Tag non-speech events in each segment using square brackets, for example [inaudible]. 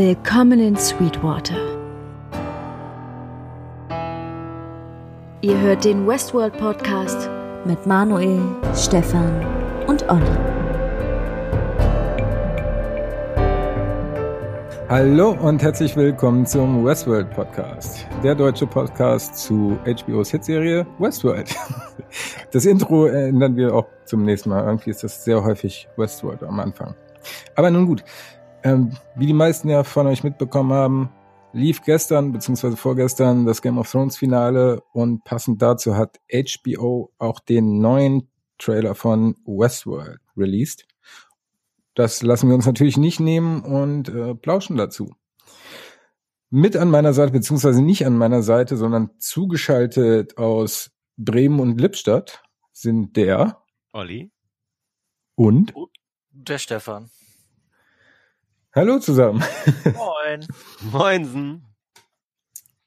Willkommen in Sweetwater. Ihr hört den Westworld Podcast mit Manuel, Stefan und Olli. Hallo und herzlich willkommen zum Westworld Podcast, der deutsche Podcast zu HBOs Hitserie Westworld. [laughs] Das Intro ändern wir auch zum nächsten Mal. Irgendwie ist das sehr häufig Westworld am Anfang. Aber nun gut, ähm, wie die meisten ja von euch mitbekommen haben, lief gestern bzw. vorgestern das Game of Thrones Finale und passend dazu hat HBO auch den neuen Trailer von Westworld released. Das lassen wir uns natürlich nicht nehmen und äh, plauschen dazu. Mit an meiner Seite, beziehungsweise nicht an meiner Seite, sondern zugeschaltet aus Bremen und Lippstadt sind der Olli und der Stefan. Hallo zusammen. Moin. [laughs] Moinsen.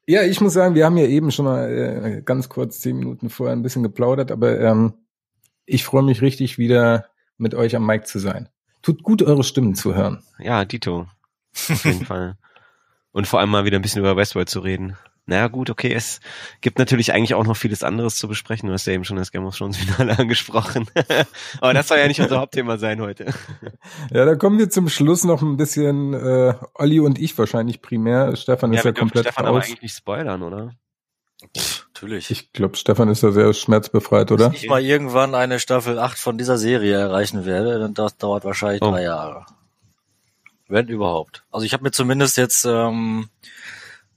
Ja, ich muss sagen, wir haben ja eben schon mal äh, ganz kurz zehn Minuten vorher ein bisschen geplaudert, aber ähm, ich freue mich richtig wieder mit euch am Mic zu sein. Tut gut, eure Stimmen zu hören. Ja, Dito. Auf jeden [laughs] Fall. Und vor allem mal wieder ein bisschen über Westworld zu reden. Naja, gut, okay, es gibt natürlich eigentlich auch noch vieles anderes zu besprechen. Du hast ja eben schon das Game of Thrones Finale [laughs] angesprochen. Aber das soll ja nicht unser Hauptthema sein heute. [laughs] Ja, da kommen wir zum Schluss noch ein bisschen, äh, Olli und ich wahrscheinlich primär. Stefan ja, ist ja komplett Stefan raus. aber eigentlich nicht spoilern, oder? Pff, natürlich. Ich glaube, Stefan ist da sehr schmerzbefreit, oder? Wenn ich mal irgendwann eine Staffel 8 von dieser Serie erreichen werde, dann das dauert wahrscheinlich Oh. drei Jahre. Wenn überhaupt. Also ich habe mir zumindest jetzt ähm,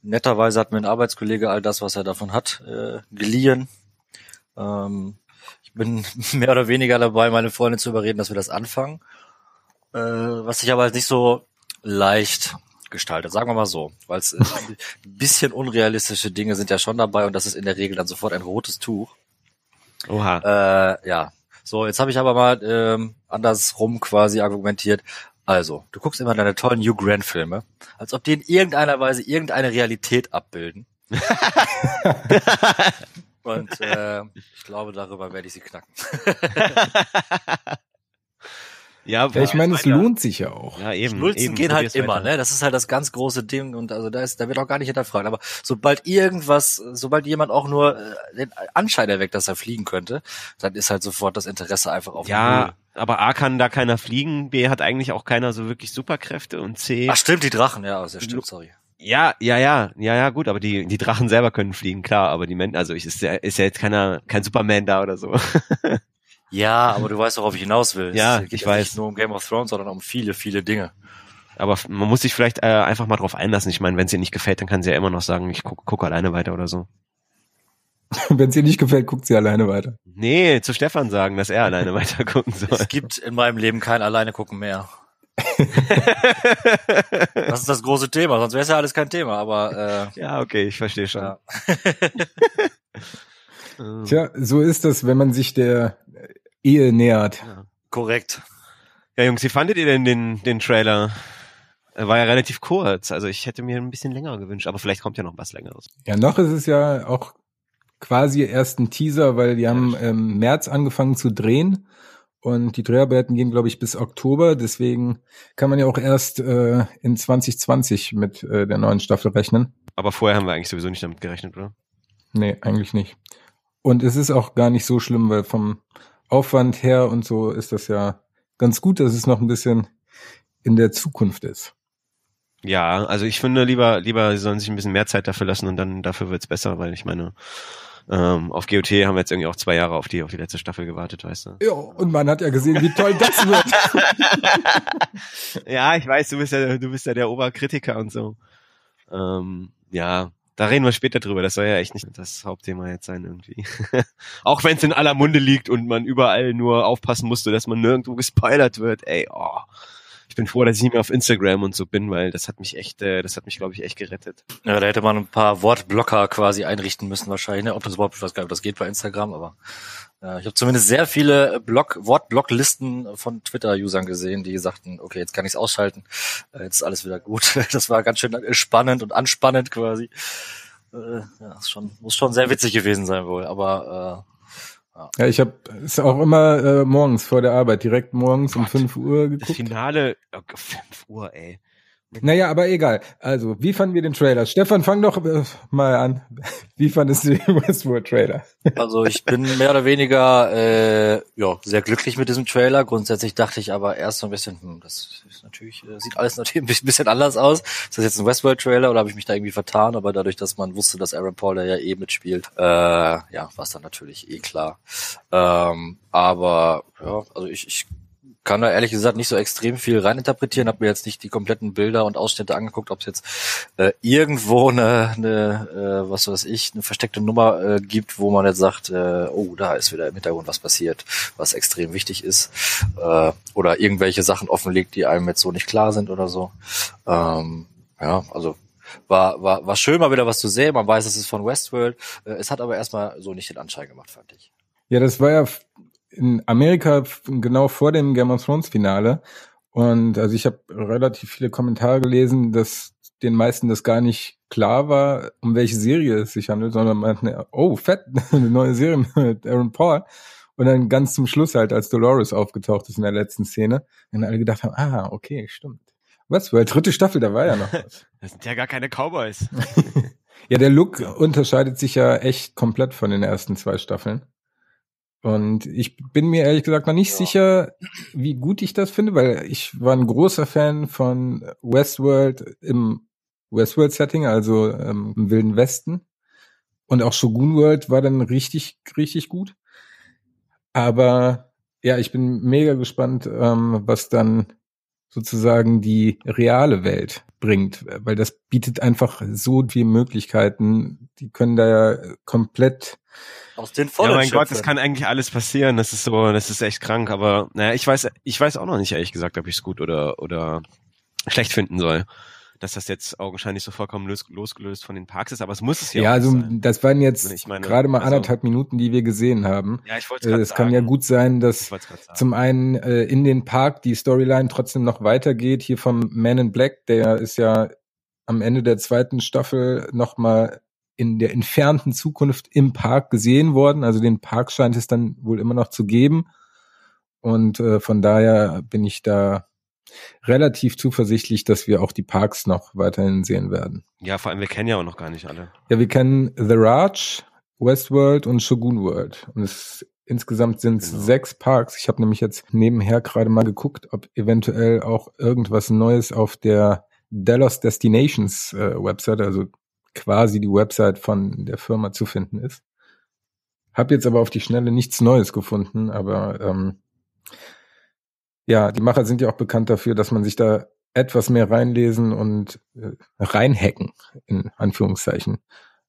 netterweise hat mir ein Arbeitskollege all das, was er davon hat, äh, geliehen. Ähm, ich bin [laughs] mehr oder weniger dabei, meine Freundin zu überreden, dass wir das anfangen. Äh, was sich aber halt nicht so leicht gestaltet, sagen wir mal so. Weil es äh, ein bisschen unrealistische Dinge sind ja schon dabei und das ist in der Regel dann sofort ein rotes Tuch. Oha. Äh, ja. So, jetzt habe ich aber mal ähm, andersrum quasi argumentiert. Also, du guckst immer deine tollen Hugh Grant-Filme, als ob die in irgendeiner Weise irgendeine Realität abbilden. [laughs] Und äh, ich glaube, darüber werde ich sie knacken. [laughs] ja, Ja, ich meine, es weiter. lohnt sich ja auch. ja, eben. Schnulzen eben, gehen halt immer, weiter. ne? Das ist halt das ganz große Ding und also da ist, da wird auch gar nicht hinterfragt. Aber sobald irgendwas, sobald jemand auch nur äh, den Anschein erweckt, dass er fliegen könnte, dann ist halt sofort das Interesse einfach auf Null. Ja, aber A kann da keiner fliegen, B hat eigentlich auch keiner so wirklich Superkräfte und C. Ach stimmt, die Drachen, ja, das stimmt, sorry. Ja, ja, ja, ja, ja, gut, aber die, die Drachen selber können fliegen, klar, aber die Menschen, also ich, ist ja, ist ja jetzt keiner, kein Superman da oder so. [laughs] Ja, aber du weißt, worauf ich hinaus will. Ja, es geht ich ja weiß. Nicht nur um Game of Thrones, sondern um viele, viele Dinge. Aber man muss sich vielleicht äh, einfach mal drauf einlassen. Ich meine, wenn es ihr nicht gefällt, dann kann sie ja immer noch sagen, ich gucke guck alleine weiter oder so. [laughs] Wenn es ihr nicht gefällt, guckt sie alleine weiter. Nee, zu Stefan sagen, dass er alleine [laughs] weiter gucken soll. Es gibt in meinem Leben kein Alleine gucken mehr. [laughs] Das ist das große Thema, sonst wäre es ja alles kein Thema, aber äh, ja, okay, ich verstehe schon. ja. Tja, so ist das, wenn man sich der Ehe nähert. korrekt. Ja, Jungs, wie fandet ihr denn den, den Trailer? Er war ja relativ kurz, also ich hätte mir ein bisschen länger gewünscht, aber vielleicht kommt ja noch was längeres. Ja, noch ist es ja auch quasi erst ein Teaser, weil die haben im März angefangen zu drehen und die Dreharbeiten gehen, glaube ich, bis Oktober. Deswegen kann man ja auch erst äh, in 2020 mit äh, der neuen Staffel rechnen. Aber vorher haben wir eigentlich sowieso nicht damit gerechnet, oder? Nee, eigentlich nicht. Und es ist auch gar nicht so schlimm, weil vom Aufwand her und so ist das ja ganz gut, dass es noch ein bisschen in der Zukunft ist. Ja, also ich finde lieber, lieber, sie sollen sich ein bisschen mehr Zeit dafür lassen und dann dafür wird's besser, weil ich meine, ähm, auf GOT haben wir jetzt irgendwie auch zwei Jahre auf die, auf die letzte Staffel gewartet, weißt du. Ja, und man hat ja gesehen, wie toll das [laughs] wird. ja, ich weiß, du bist ja, du bist ja der Oberkritiker und so. Ähm, ja, da reden wir später drüber. Das soll ja echt nicht das Hauptthema jetzt sein irgendwie. [laughs] Auch wenn es in aller Munde liegt und man überall nur aufpassen musste, dass man nirgendwo [laughs] gespoilert wird. Ey, oh. Ich bin froh, dass ich nicht mehr auf Instagram und so bin, weil das hat mich echt, äh, das hat mich, glaube ich, echt gerettet. Ja, da hätte man ein paar Wortblocker quasi einrichten müssen wahrscheinlich. Ne? Ob das überhaupt, ich weiß gar nicht, ob das geht bei Instagram, aber äh, ich habe zumindest sehr viele Block, Wortblocklisten von Twitter-Usern gesehen, die sagten, okay, jetzt kann ich es ausschalten, äh, jetzt ist alles wieder gut. [laughs] Das war ganz schön spannend und anspannend quasi. Äh, ja, ist schon, muss schon sehr witzig gewesen sein wohl, aber Ja, ich habe es auch immer äh, morgens vor der Arbeit, direkt morgens um Gott. 5 Uhr Das geguckt. Finale, oh, 5 Uhr, ey. Naja, aber egal. Also, wie fanden wir den Trailer? Stefan, fang doch äh, mal an. [laughs] Wie fandest du den Westworld-Trailer? [laughs] Also ich bin mehr oder weniger äh, ja sehr glücklich mit diesem Trailer. Grundsätzlich dachte ich aber erst so ein bisschen, hm, das ist natürlich äh, sieht alles natürlich ein bisschen anders aus. Ist das jetzt ein Westworld-Trailer oder habe ich mich da irgendwie vertan? Aber dadurch, dass man wusste, dass Aaron Paul da ja eh mitspielt, äh, ja, war es dann natürlich eh klar. Ähm, aber ja, also ich, ich kann da ehrlich gesagt nicht so extrem viel reininterpretieren, habe mir jetzt nicht die kompletten Bilder und Ausschnitte angeguckt, ob es jetzt äh, irgendwo eine, eine äh, was weiß ich, eine versteckte Nummer äh, gibt, wo man jetzt sagt, äh, oh, da ist wieder im Hintergrund was passiert, was extrem wichtig ist, äh, oder irgendwelche Sachen offenlegt, die einem jetzt so nicht klar sind oder so. Ähm, ja, also war, war, war schön mal wieder was zu sehen. Man weiß, es ist von Westworld. Äh, es hat aber erstmal so nicht den Anschein gemacht, fand ich. Ja, das war ja in Amerika genau vor dem Game of Thrones Finale. Und also ich habe relativ viele Kommentare gelesen, dass den meisten das gar nicht klar war, um welche Serie es sich handelt, sondern man meinten, oh, fett, [laughs] eine neue Serie mit Aaron Paul. Und dann ganz zum Schluss halt, als Dolores aufgetaucht ist in der letzten Szene, dann alle gedacht haben, ah, okay, stimmt. Was, weil dritte Staffel, da war ja noch was. [laughs] Das sind ja gar keine Cowboys. [laughs] ja, der Look unterscheidet sich ja echt komplett von den ersten zwei Staffeln. Und ich bin mir ehrlich gesagt noch nicht ja. sicher, wie gut ich das finde, weil ich war ein großer Fan von Westworld im Westworld-Setting, also ähm, im Wilden Westen. Und auch Shogun World war dann richtig, richtig gut. Aber ja, ich bin mega gespannt, ähm, was dann sozusagen die reale Welt bringt, weil das bietet einfach so viele Möglichkeiten. Die können da ja komplett aus den Vollen Ja, mein Gott, das kann eigentlich alles passieren. Das ist so, das ist echt krank. Aber naja, ich weiß, ich weiß auch noch nicht ehrlich gesagt, ob ich es gut oder oder schlecht finden soll. Dass das jetzt augenscheinlich so vollkommen los, losgelöst von den Parks ist, aber es muss es ja. Ja, also sein. das waren jetzt meine, gerade mal also, anderthalb Minuten, die wir gesehen haben. Ja, ich wollte äh, Es kann ja gut sein, dass zum einen äh, in den Park die Storyline trotzdem noch weitergeht. Hier vom Man in Black, der ist ja am Ende der zweiten Staffel nochmal in der entfernten Zukunft im Park gesehen worden. Also den Park scheint es dann wohl immer noch zu geben. Und äh, von daher bin ich da relativ zuversichtlich, dass wir auch die Parks noch weiterhin sehen werden. Ja, vor allem wir kennen ja auch noch gar nicht alle. Ja, wir kennen The Raj, Westworld und Shogun World. Und es insgesamt sind es genau. sechs Parks. Ich habe nämlich jetzt nebenher gerade mal geguckt, ob eventuell auch irgendwas Neues auf der Dallas Destinations äh, Website, also quasi die Website von der Firma zu finden ist. Hab jetzt aber auf die Schnelle nichts Neues gefunden, aber ähm, ja, die Macher sind ja auch bekannt dafür, dass man sich da etwas mehr reinlesen und äh, reinhacken, in Anführungszeichen,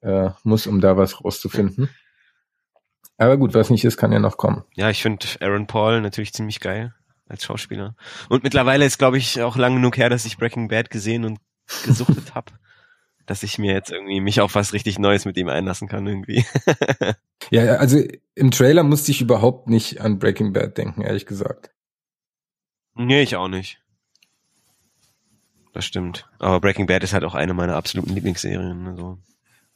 äh, muss, um da was rauszufinden. Aber gut, was nicht ist, kann ja noch kommen. Ja, ich finde Aaron Paul natürlich ziemlich geil als Schauspieler. Und mittlerweile ist, glaube ich, auch lang genug her, dass ich Breaking Bad gesehen und gesuchtet [laughs] habe dass ich mir jetzt irgendwie mich auf was richtig Neues mit ihm einlassen kann irgendwie. [laughs] ja, also im Trailer musste ich überhaupt nicht an Breaking Bad denken, ehrlich gesagt. Nee, ich auch nicht. Das stimmt. Aber Breaking Bad ist halt auch eine meiner absoluten Lieblingsserien. Also.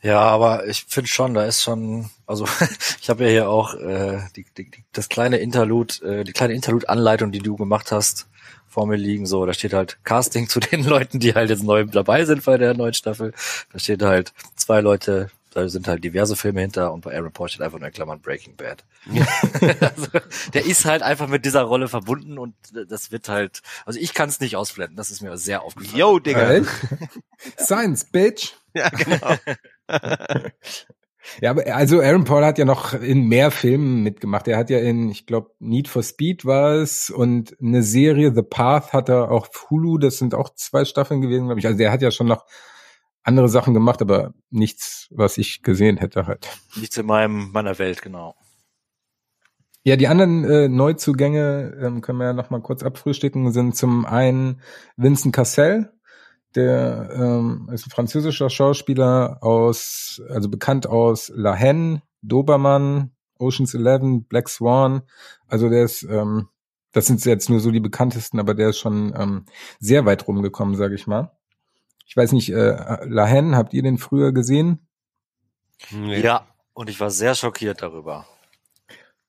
Ja, aber ich finde schon, da ist schon, also [laughs] ich habe ja hier auch äh, die, die, das kleine Interlude, äh, die kleine Interlude-Anleitung, die du gemacht hast, vor mir liegen. So, da steht halt Casting [laughs] zu den Leuten, die halt jetzt neu dabei sind bei der neuen Staffel. Da steht halt zwei Leute, da sind halt diverse Filme hinter und bei Aaron Paul steht einfach nur in Klammern Breaking Bad. Ja. [laughs] also, der ist halt einfach mit dieser Rolle verbunden und das wird halt, also ich kann es nicht ausblenden, das ist mir sehr aufgefallen. Yo, Digga. [laughs] Science, bitch. Ja, genau. [laughs] Ja, aber also Aaron Paul hat ja noch in mehr Filmen mitgemacht. Er hat ja in, ich glaube, Need for Speed war es und eine Serie The Path hat er auch Hulu. Das sind auch zwei Staffeln gewesen, glaube ich. Also der hat ja schon noch andere Sachen gemacht, aber nichts, was ich gesehen hätte halt. Nichts in meinem meiner Welt, genau. Ja, die anderen äh, Neuzugänge ähm, können wir ja noch mal kurz abfrühstücken. Sind zum einen Vincent Cassell, der ähm, ist ein französischer Schauspieler aus, also bekannt aus La Haine, Dobermann, Ocean's Eleven, Black Swan. Also der ist, ähm, das sind jetzt nur so die bekanntesten, aber der ist schon ähm, sehr weit rumgekommen, sage ich mal. Ich weiß nicht, äh, La Haine, habt ihr den früher gesehen? Nee. Ja, und ich war sehr schockiert darüber.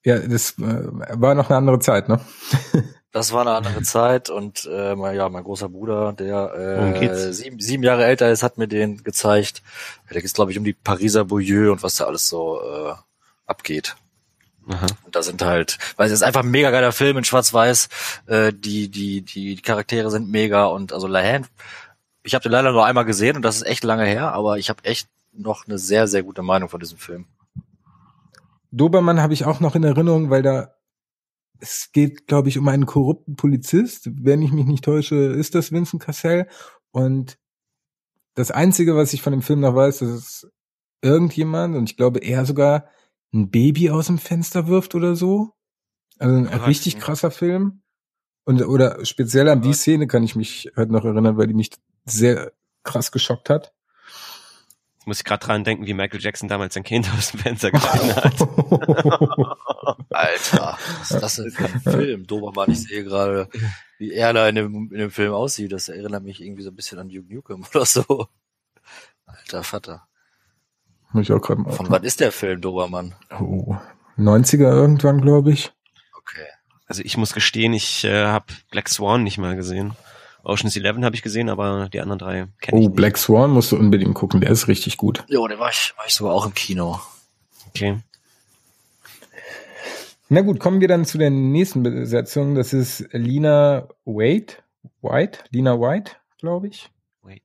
Ja, das äh, war noch eine andere Zeit, ne? [laughs] Das war eine andere Zeit und äh, mein, ja, mein großer Bruder, der äh, sieben, sieben Jahre älter ist, hat mir den gezeigt. Da geht's, glaube ich, um die Pariser Bouilleux und was da alles so äh, abgeht. Aha. Und da sind halt, weil es ist einfach ein mega geiler Film in Schwarz-Weiß. Äh, die, die, die, die Charaktere sind mega und also La Hand, ich habe den leider nur einmal gesehen und das ist echt lange her, aber ich habe echt noch eine sehr, sehr gute Meinung von diesem Film. Dobermann habe ich auch noch in Erinnerung, weil da es geht, glaube ich, um einen korrupten Polizist. Wenn ich mich nicht täusche, ist das Vincent Cassell. Und das Einzige, was ich von dem Film noch weiß, das ist irgendjemand, und ich glaube, er sogar ein Baby aus dem Fenster wirft oder so. Also ein Gott, richtig ja. krasser Film. Und, oder speziell an die. Szene kann ich mich halt noch erinnern, weil die mich sehr krass geschockt hat. Jetzt muss ich gerade dran denken, wie Michael Jackson damals sein Kind [laughs] aus dem Fenster gehalten hat. [laughs] Alter, was ist das denn für ein Film? Dobermann, ich sehe gerade, wie er da in dem, in dem Film aussieht. Das erinnert mich irgendwie so ein bisschen an Duke Nukem [laughs] oder so. Alter Vater. Muss ich auch gerade mal Von wann ist der Film Dobermann? Oh, 90er irgendwann, glaube ich. Okay. Also ich muss gestehen, ich äh, habe Black Swan nicht mal gesehen. Ocean's Eleven habe ich gesehen, aber die anderen drei kenne ich Oh, nicht. Black Swan musst du unbedingt gucken, der ist richtig gut. Jo, der war ich, war ich sogar auch im Kino. Okay. Na gut, kommen wir dann zu der nächsten Besetzung. Das ist Lina Wade, White, Lina White, glaube ich. Wait.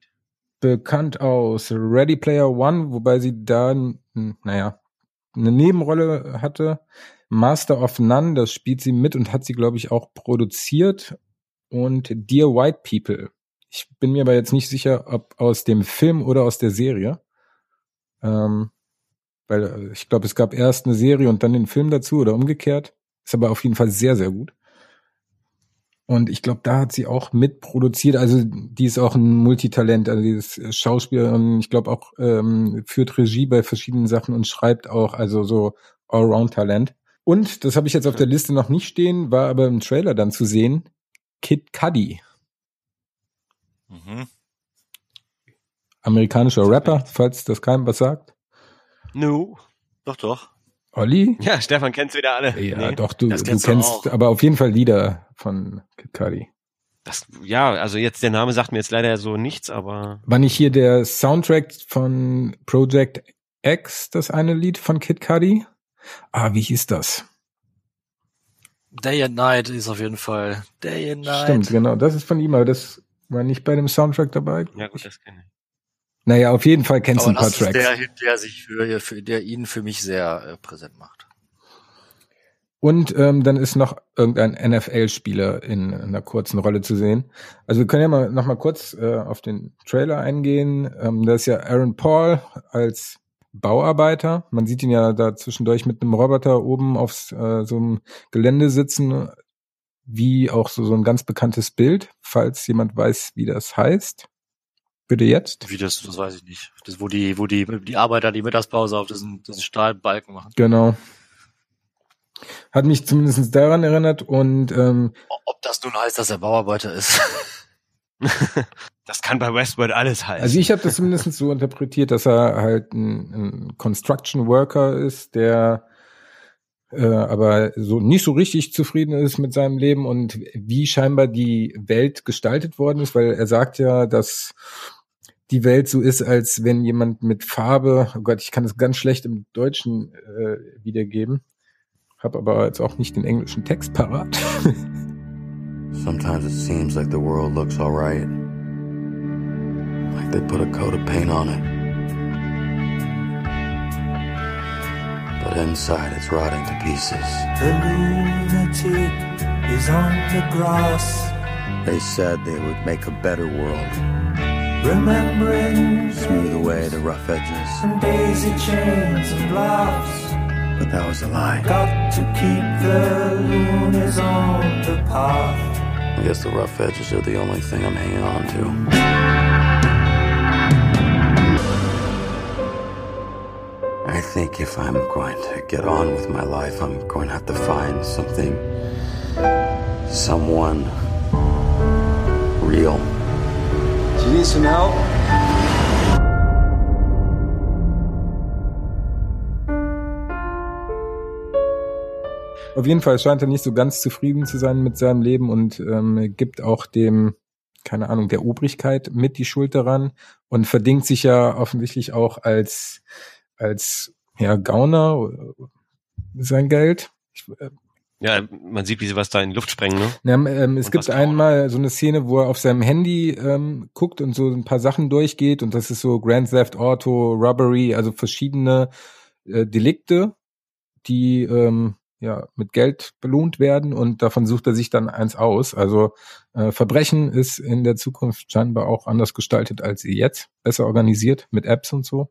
Bekannt aus Ready Player One, wobei sie da, naja, eine Nebenrolle hatte. Master of None, das spielt sie mit und hat sie, glaube ich, auch produziert. Und Dear White People. Ich bin mir aber jetzt nicht sicher, ob aus dem Film oder aus der Serie. Ähm, weil äh, ich glaube, es gab erst eine Serie und dann den Film dazu oder umgekehrt. Ist aber auf jeden Fall sehr, sehr gut. Und ich glaube, da hat sie auch mitproduziert. Also die ist auch ein Multitalent. Also die ist Schauspielerin. Ich glaube auch ähm, führt Regie bei verschiedenen Sachen und schreibt auch. Also so Allround-Talent. Und das habe ich jetzt auf der Liste noch nicht stehen, war aber im Trailer dann zu sehen. Kid Cudi, Mhm. amerikanischer Rapper, falls das keinem was sagt. No. Doch, doch. Olli? Ja, Stefan kennt's wieder alle. Ja, Nee. doch, du, du kennst du kennst auch. aber auf jeden Fall Lieder von Kid Cudi. Das, ja, also jetzt der Name sagt mir jetzt leider so nichts, aber War nicht hier der Soundtrack von Project X, das eine Lied von Kid Cudi? Ah, wie hieß das? Day and Night ist auf jeden Fall. Day and Night. Stimmt, genau, das ist von ihm, aber das war nicht bei dem Soundtrack dabei. ja gut, das kenne ich. Naja, auf jeden Fall kennst du ein paar das ist Tracks. der, Hit, der sich für, für der ihn für mich sehr äh, präsent macht. Und ähm, dann ist noch irgendein NFL-Spieler in einer kurzen Rolle zu sehen. Also wir können ja mal noch mal kurz äh, auf den Trailer eingehen. Ähm, da ist ja Aaron Paul als Bauarbeiter. Man sieht ihn ja da zwischendurch mit einem Roboter oben auf äh, so einem Gelände sitzen, wie auch so, so ein ganz bekanntes Bild, falls jemand weiß, wie das heißt. Bitte jetzt. Wie das, das weiß ich nicht. Das, wo die, wo die, die Arbeiter die Mittagspause auf diesen, diesen Stahlbalken machen. Genau. Hat mich zumindest daran erinnert und ähm, Ob das nun heißt, dass er Bauarbeiter ist. [laughs] Das kann bei Westworld alles heißen. Also ich habe das zumindest so interpretiert, dass er halt ein, ein Construction Worker ist, der äh, aber so nicht so richtig zufrieden ist mit seinem Leben und wie scheinbar die Welt gestaltet worden ist, weil er sagt ja, dass die Welt so ist, als wenn jemand mit Farbe, oh Gott, ich kann das ganz schlecht im Deutschen äh, wiedergeben, habe aber jetzt auch nicht den englischen Text parat. Sometimes it seems like the world looks alright. Like they put a coat of paint on it. But inside it's rotting to pieces. The lunatic is on the grass, They said they would make a better world, remembering smooth away the rough edges. and daisy chains and laughs. But that was a lie. Got to keep the loonies on the path. I guess the rough edges are the only thing I'm hanging on to. I think if I'm going to get on with my life, I'm going to have to find something, someone real. Do you need some help? Auf jeden Fall scheint er nicht so ganz zufrieden zu sein mit seinem Leben und ähm, gibt auch dem, keine Ahnung, der Obrigkeit mit die Schuld daran und verdingt sich ja offensichtlich auch als, als ja, Gauner äh, sein Geld. Ich, äh, Ja, man sieht, wie sie was da in die Luft sprengen, ne? Ja, ähm, es Und gibt einmal so eine Szene, wo er auf seinem Handy ähm, guckt und so ein paar Sachen durchgeht und das ist so Grand Theft Auto, Robbery, also verschiedene äh, Delikte, die ähm, ja mit Geld belohnt werden und davon sucht er sich dann eins aus. Also äh, Verbrechen ist in der Zukunft scheinbar auch anders gestaltet als sie jetzt, besser organisiert mit Apps und so.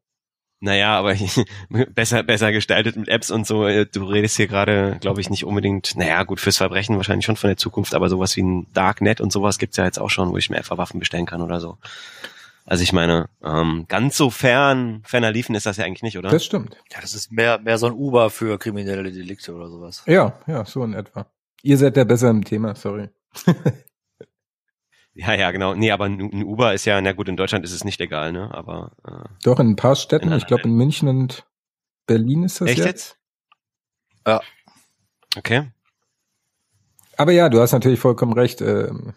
Naja, aber [laughs] besser, besser gestaltet mit Apps und so. Äh, Du redest hier gerade, glaube ich, nicht unbedingt, naja, gut, fürs Verbrechen wahrscheinlich schon von der Zukunft, aber sowas wie ein Darknet und sowas gibt's ja jetzt auch schon, wo ich mir einfach Waffen bestellen kann oder so. Also ich meine, ähm, ganz so fern, ferner liefen ist das ja eigentlich nicht, oder? Das stimmt. Ja, das ist mehr, mehr so ein Uber für kriminelle Delikte oder sowas. Ja, ja, so in etwa. Ihr seid ja besser im Thema, sorry. [laughs] Ja, ja, genau. Nee, aber ein Uber ist ja, na gut, in Deutschland ist es nicht legal, ne? Aber äh, Doch, in ein paar Städten, ich glaube in München und Berlin ist das echt jetzt. jetzt? Ja. Okay. Aber ja, du hast natürlich vollkommen recht. ähm,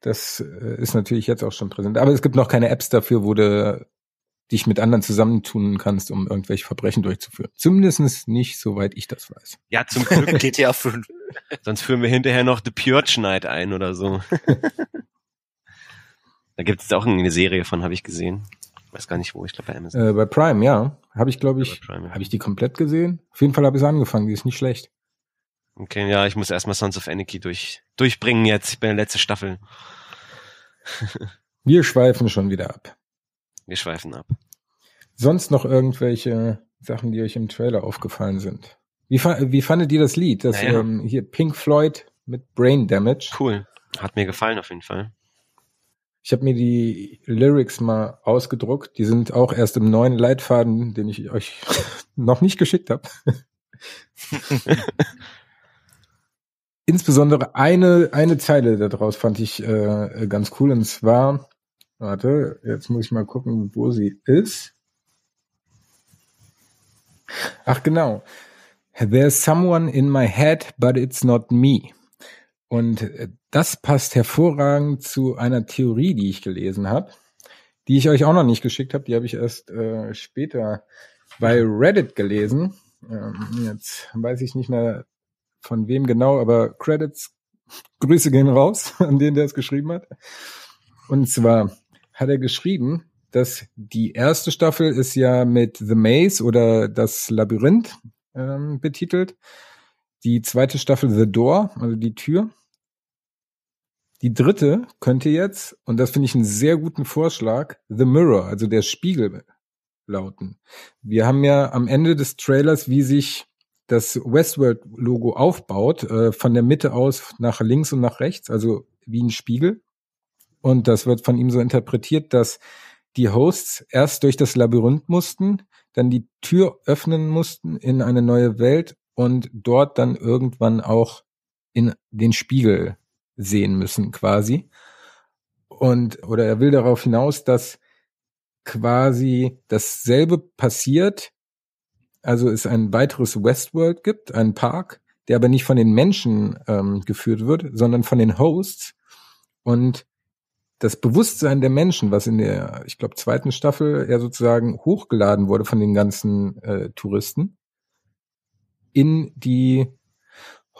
Das äh, ist natürlich jetzt auch schon präsent. Aber es gibt noch keine Apps dafür, wo du dich mit anderen zusammentun kannst, um irgendwelche Verbrechen durchzuführen. Zumindest nicht, soweit ich das weiß. Ja, zum Glück. [laughs] GTA 5. Sonst führen wir hinterher noch The Purge Night ein oder so. [laughs] da gibt es auch eine Serie von, habe ich gesehen. Weiß gar nicht wo, ich glaube bei Amazon. Äh, bei Prime, ja. Habe ich, glaube ich, Prime, ja. habe ich die komplett gesehen? Auf jeden Fall habe ich es angefangen, die ist nicht schlecht. Okay, ja, ich muss erstmal Sons of Anarchy durch, durchbringen jetzt. Ich bin in der letzten Staffel. [laughs] Wir schweifen schon wieder ab. Wir schweifen ab. Sonst noch irgendwelche Sachen, die euch im Trailer aufgefallen sind? Wie, fa wie fandet ihr das Lied? Das Naja. ähm, hier Pink Floyd mit Brain Damage. Cool. Hat mir gefallen auf jeden Fall. Ich habe mir die Lyrics mal ausgedruckt. Die sind auch erst im neuen Leitfaden, den ich euch [laughs] noch nicht geschickt habe. [laughs] Insbesondere eine, eine Zeile daraus fand ich äh, ganz cool. Und zwar, warte, jetzt muss ich mal gucken, wo sie ist. Ach genau. There's someone in my head, but it's not me. Und äh, das passt hervorragend zu einer Theorie, die ich gelesen habe, die ich euch auch noch nicht geschickt habe. Die habe ich erst äh, später bei Reddit gelesen. Ähm, jetzt weiß ich nicht mehr von wem genau, aber Credits, Grüße gehen raus [laughs] an den, der es geschrieben hat. Und zwar hat er geschrieben, dass die erste Staffel ist ja mit The Maze oder das Labyrinth ähm, betitelt. Die zweite Staffel The Door, also die Tür. Die dritte könnte jetzt, und das finde ich einen sehr guten Vorschlag, The Mirror, also der Spiegel lauten. Wir haben ja am Ende des Trailers, wie sich das Westworld-Logo aufbaut, äh, von der Mitte aus nach links und nach rechts, also wie ein Spiegel. Und das wird von ihm so interpretiert, dass die Hosts erst durch das Labyrinth mussten, dann die Tür öffnen mussten in eine neue Welt und dort dann irgendwann auch in den Spiegel sehen müssen, quasi. Und, oder er will darauf hinaus, dass quasi dasselbe passiert, also es ein weiteres Westworld gibt, einen Park, der aber nicht von den Menschen ähm, geführt wird, sondern von den Hosts. Und das Bewusstsein der Menschen, was in der, ich glaube, zweiten Staffel ja sozusagen hochgeladen wurde von den ganzen äh, Touristen, in die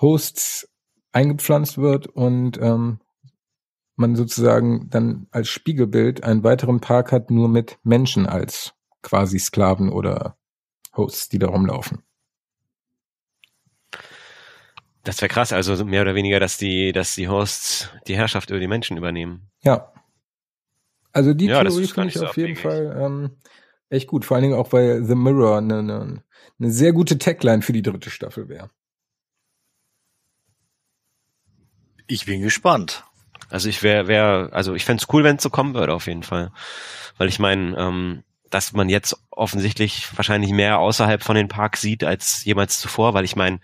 Hosts eingepflanzt wird und ähm, man sozusagen dann als Spiegelbild einen weiteren Park hat, nur mit Menschen als quasi Sklaven oder Hosts, die da rumlaufen. Das wäre krass, also mehr oder weniger, dass die, dass die Hosts die Herrschaft über die Menschen übernehmen. Ja. Also die Ja, Theorie finde ich so auf jeden abwegig. Fall ähm, echt gut. Vor allen Dingen auch, weil The Mirror eine, eine, eine sehr gute Tagline für die dritte Staffel wäre. Ich bin gespannt. Also ich wäre, wär, also ich fänd's cool, wenn es so kommen würde, auf jeden Fall. Weil ich meine, ähm, dass man jetzt offensichtlich wahrscheinlich mehr außerhalb von den Parks sieht als jemals zuvor, weil ich meine,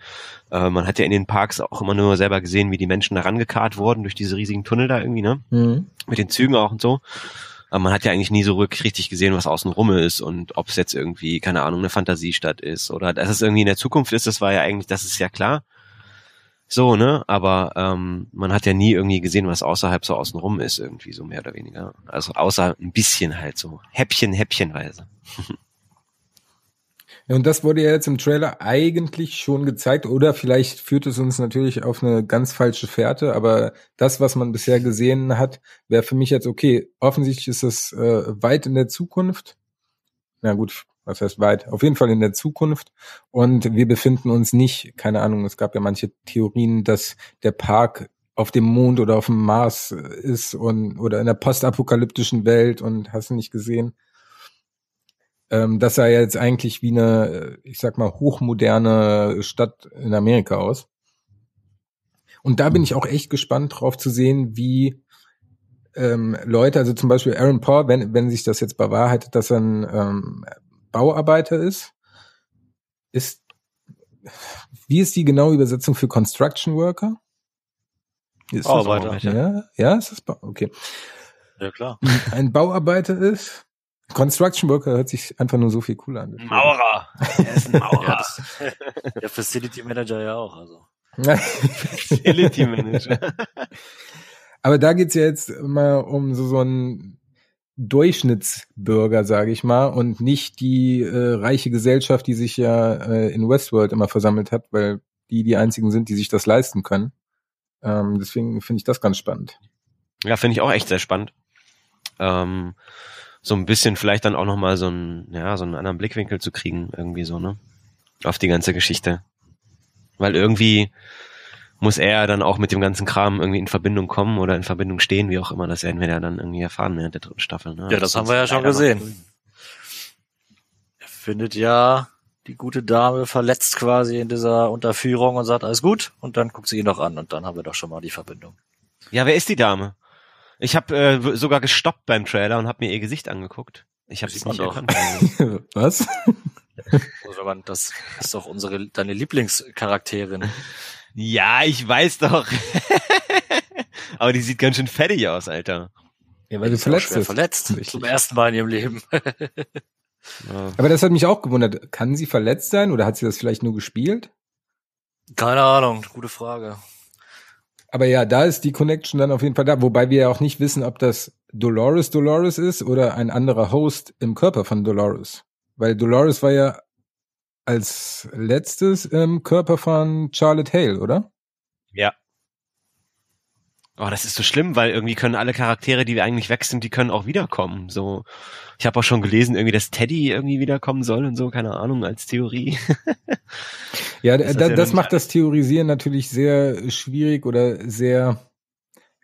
äh, man hat ja in den Parks auch immer nur selber gesehen, wie die Menschen da rangekarrt wurden durch diese riesigen Tunnel da irgendwie, ne? Mhm. Mit den Zügen auch und so. Aber man hat ja eigentlich nie so richtig gesehen, was außen rum ist und ob es jetzt irgendwie, keine Ahnung, eine Fantasiestadt ist oder dass es irgendwie in der Zukunft ist, das war ja eigentlich, das ist ja klar. So, ne? Aber ähm, man hat ja nie irgendwie gesehen, was außerhalb so außenrum ist, irgendwie so mehr oder weniger. Also außer ein bisschen halt so. Häppchen, häppchenweise. Ja, und das wurde ja jetzt im Trailer eigentlich schon gezeigt, oder vielleicht führt es uns natürlich auf eine ganz falsche Fährte, aber das, was man bisher gesehen hat, wäre für mich jetzt okay. Offensichtlich ist es äh, weit in der Zukunft. Na gut, was heißt weit? Auf jeden Fall in der Zukunft. Und wir befinden uns nicht, keine Ahnung, es gab ja manche Theorien, dass der Park auf dem Mond oder auf dem Mars ist und oder in der postapokalyptischen Welt und hast du nicht gesehen. Ähm, das sah ja jetzt eigentlich wie eine, ich sag mal, hochmoderne Stadt in Amerika aus. Und da bin ich auch echt gespannt drauf zu sehen, wie ähm, Leute, also zum Beispiel Aaron Paul, wenn, wenn sich das jetzt bewahrheitet, dass er ein ähm, Bauarbeiter ist, ist, wie ist die genaue Übersetzung für Construction Worker? Ist das- Bauarbeiter. Ja, ja, ist das, Bau- okay. Ja, klar. Ein Bauarbeiter ist, Construction Worker hört sich einfach nur so viel cooler an. Maurer. Er ist ein Maurer. Ja, das, [laughs] der Facility Manager ja auch, also. Facility Manager. [laughs] Aber da geht's ja jetzt mal um so, so einen Durchschnittsbürger, sage ich mal, und nicht die äh, reiche Gesellschaft, die sich ja äh, in Westworld immer versammelt hat, weil die die einzigen sind, die sich das leisten können. Ähm, deswegen finde ich das ganz spannend. Ja, finde ich auch echt sehr spannend. Ähm, so ein bisschen vielleicht dann auch nochmal so einen, ja, so einen anderen Blickwinkel zu kriegen, irgendwie so, ne? Auf die ganze Geschichte. Weil irgendwie muss er dann auch mit dem ganzen Kram irgendwie in Verbindung kommen oder in Verbindung stehen, wie auch immer. Das werden wir ja dann irgendwie erfahren während der dritten Staffel. Ne? Ja, das haben wir ja schon gesehen. Er findet ja die gute Dame verletzt quasi in dieser Unterführung und sagt, alles gut. Und dann guckt sie ihn noch an und dann haben wir doch schon mal die Verbindung. Ja, wer ist die Dame? Ich habe äh, sogar gestoppt beim Trailer und habe mir ihr Gesicht angeguckt. Ich habe sie nicht doch. erkannt. [laughs] Was? Also das ist doch unsere, deine Lieblingscharakterin. Ja, ich weiß doch. [laughs] Aber die sieht ganz schön fettig aus, Alter. Ja, weil du verletzt bist. verletzt. Richtig. Zum ersten Mal in ihrem Leben. [laughs] Ja. Aber das hat mich auch gewundert. Kann sie verletzt sein oder hat sie das vielleicht nur gespielt? Keine Ahnung, gute Frage. Aber ja, da ist die Connection dann auf jeden Fall da, wobei wir ja auch nicht wissen, ob das Dolores Dolores ist oder ein anderer Host im Körper von Dolores. Weil Dolores war ja als letztes im Körper von Charlotte Hale, oder? Ja. Oh, das ist so schlimm, weil irgendwie können alle Charaktere, die wir eigentlich weg sind, die können auch wiederkommen. So, ich habe auch schon gelesen, irgendwie, dass Teddy irgendwie wiederkommen soll und so, keine Ahnung, als Theorie. [laughs] Ja, das da, ja das macht das Theorisieren natürlich sehr schwierig oder sehr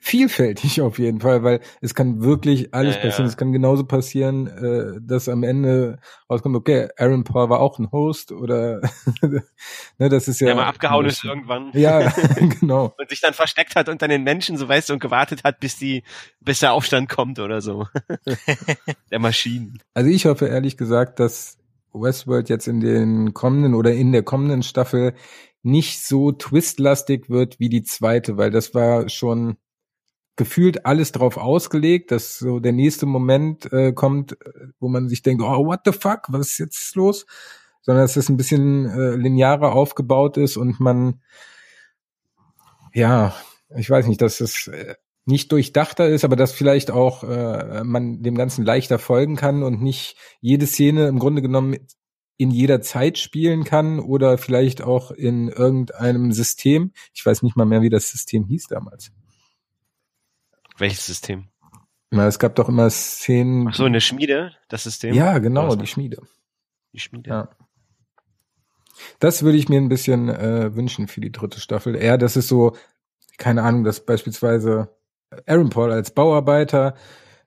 vielfältig auf jeden Fall, weil es kann wirklich alles Ja, passieren. ja. Es kann genauso passieren, äh, dass am Ende rauskommt, okay, Aaron Paul war auch ein Host oder [laughs] ne, das ist ja der mal abgehauen ist irgendwann. Ja, [laughs] genau. Und sich dann versteckt hat unter den Menschen, so weißt du, und gewartet hat, bis die, bis der Aufstand kommt oder so. [laughs] der Maschinen. Also ich hoffe ehrlich gesagt, dass Westworld jetzt in den kommenden oder in der kommenden Staffel nicht so twistlastig wird wie die zweite, weil das war schon gefühlt alles drauf ausgelegt, dass so der nächste Moment äh, kommt, äh, wo man sich denkt, oh, what the fuck, was ist jetzt los? Sondern dass es ein bisschen äh, linearer aufgebaut ist und man, ja, ich weiß nicht, dass es äh, nicht durchdachter ist, aber dass vielleicht auch äh, man dem Ganzen leichter folgen kann und nicht jede Szene im Grunde genommen in jeder Zeit spielen kann oder vielleicht auch in irgendeinem System. Ich weiß nicht mal mehr, wie das System hieß damals. Welches System? Na, es gab doch immer Szenen. Ach so, in der Schmiede, das System? ja, genau, die? Schmiede. Die Schmiede. Ja. Das würde ich mir ein bisschen äh, wünschen für die dritte Staffel. Eher, das ist so, keine Ahnung, dass beispielsweise Aaron Paul als Bauarbeiter,